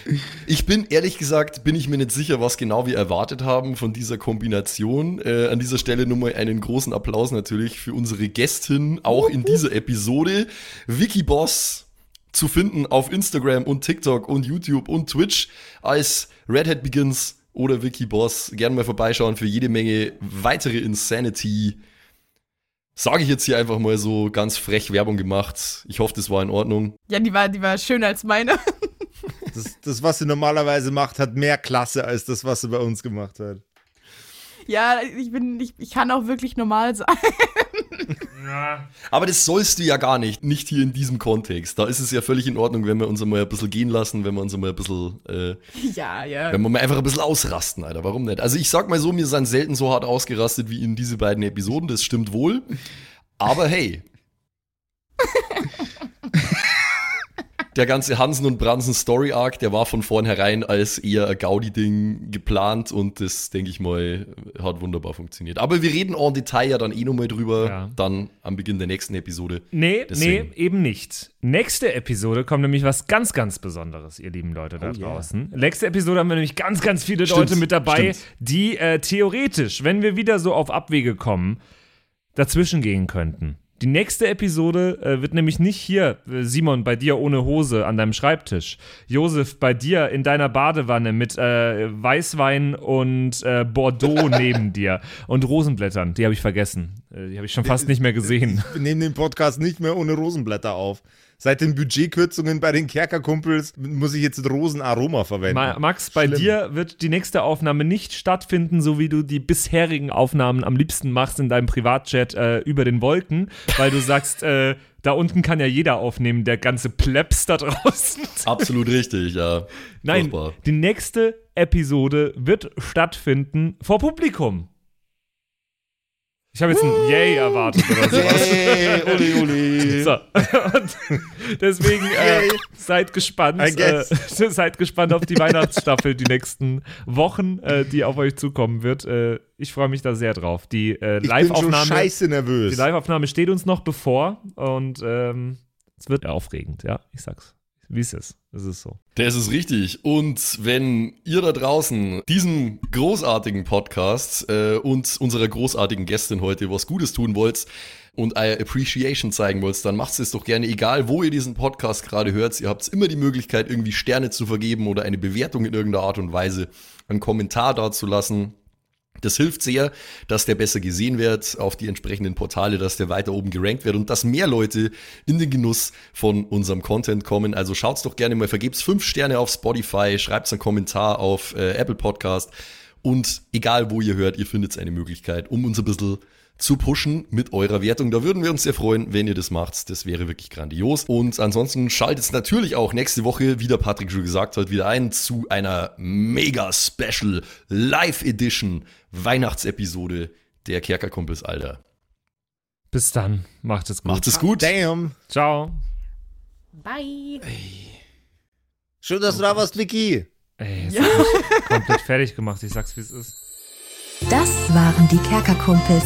Ich bin ehrlich gesagt, bin ich mir nicht sicher, was genau wir erwartet haben von dieser Kombination. Äh, an dieser Stelle nur mal einen großen Applaus natürlich für unsere Gästin, auch in dieser Episode. Vicky Boss zu finden auf Instagram und TikTok und YouTube und Twitch als Redhead Begins oder Vicky Boss. Gerne mal vorbeischauen für jede Menge weitere Insanity. Sage ich jetzt hier einfach mal so ganz frech Werbung gemacht. Ich hoffe, das war in Ordnung. Ja, die war, die war schöner als meine. Das, das, was sie normalerweise macht, hat mehr Klasse als das, was sie bei uns gemacht hat. Ja, ich bin, ich, ich kann auch wirklich normal sein. Aber das sollst du ja gar nicht, nicht hier in diesem Kontext. Da ist es ja völlig in Ordnung, wenn wir uns einmal ein bisschen gehen lassen, wenn wir uns einmal ein bisschen, äh, ja, ja. wenn wir mal einfach ein bisschen ausrasten, Alter. Warum nicht? Also ich sag mal so, wir sind selten so hart ausgerastet wie in diese beiden Episoden, das stimmt wohl. Aber hey. Der ganze Hansen und Bransen Story Arc, der war von vornherein als eher ein Gaudi-Ding geplant und das, denke ich mal, hat wunderbar funktioniert. Aber wir reden en Detail ja dann eh nochmal drüber, Ja. dann am Beginn der nächsten Episode. Nee, Deswegen. nee, eben nicht. Nächste Episode kommt nämlich was ganz, ganz Besonderes, ihr lieben Leute da Oh yeah. draußen. Nächste Episode haben wir nämlich ganz, ganz viele Stimmt, Leute mit dabei, stimmt. die äh, theoretisch, wenn wir wieder so auf Abwege kommen, dazwischen gehen könnten. Die nächste Episode äh, wird nämlich nicht hier, äh, Simon, bei dir ohne Hose an deinem Schreibtisch. Josef, bei dir in deiner Badewanne mit äh, Weißwein und äh, Bordeaux neben dir. Und Rosenblättern, die habe ich vergessen. Äh, die habe ich schon fast nicht mehr gesehen. Wir nehmen den Podcast nicht mehr ohne Rosenblätter auf. Seit den Budgetkürzungen bei den Kerkerkumpels muss ich jetzt Rosenaroma verwenden. Ma Max, bei Schlimm. dir wird die nächste Aufnahme nicht stattfinden, so wie du die bisherigen Aufnahmen am liebsten machst in deinem Privatchat äh, über den Wolken, weil du sagst, äh, da unten kann ja jeder aufnehmen, der ganze Plebs da draußen. Absolut richtig, ja. Nein, Furchtbar. die nächste Episode wird stattfinden vor Publikum. Ich habe jetzt ein Yay erwartet oder sowas. Hey, Uli, Uli. So. Und deswegen äh, seid gespannt. Äh, seid gespannt auf die Weihnachtsstaffel die nächsten Wochen, äh, die auf euch zukommen wird. Äh, ich freue mich da sehr drauf. Die äh, Live-Aufnahme scheiße die nervös. Live-Aufnahme steht uns noch bevor und ähm, es wird aufregend, ja, ich sag's. Wie ist. Es ist so. Das ist richtig. Und wenn ihr da draußen diesem großartigen Podcast äh, und unserer großartigen Gästin heute was Gutes tun wollt und euer Appreciation zeigen wollt, dann macht es doch gerne, egal wo ihr diesen Podcast gerade hört. Ihr habt immer die Möglichkeit, irgendwie Sterne zu vergeben oder eine Bewertung in irgendeiner Art und Weise, einen Kommentar dazulassen. Das hilft sehr, dass der besser gesehen wird auf die entsprechenden Portale, dass der weiter oben gerankt wird und dass mehr Leute in den Genuss von unserem Content kommen. Also schaut's doch gerne mal, vergebt's fünf Sterne auf Spotify, schreibt's einen Kommentar auf äh, Apple Podcast und egal wo ihr hört, ihr findet eine Möglichkeit, um uns ein bisschen zu pushen mit eurer Wertung. Da würden wir uns sehr freuen, wenn ihr das macht. Das wäre wirklich grandios. Und ansonsten schaltet natürlich auch nächste Woche, wie der Patrick schon gesagt hat, wieder ein zu einer mega Special Live Edition Weihnachtsepisode der Kerkerkumpels, Alter. Bis dann. Macht es gut. Macht es gut. Damn. Ciao. Bye. Schön, dass du da warst, Vicky. Ey, jetzt hab ich komplett fertig gemacht. Ich sag's, wie es ist. Das waren die Kerkerkumpels,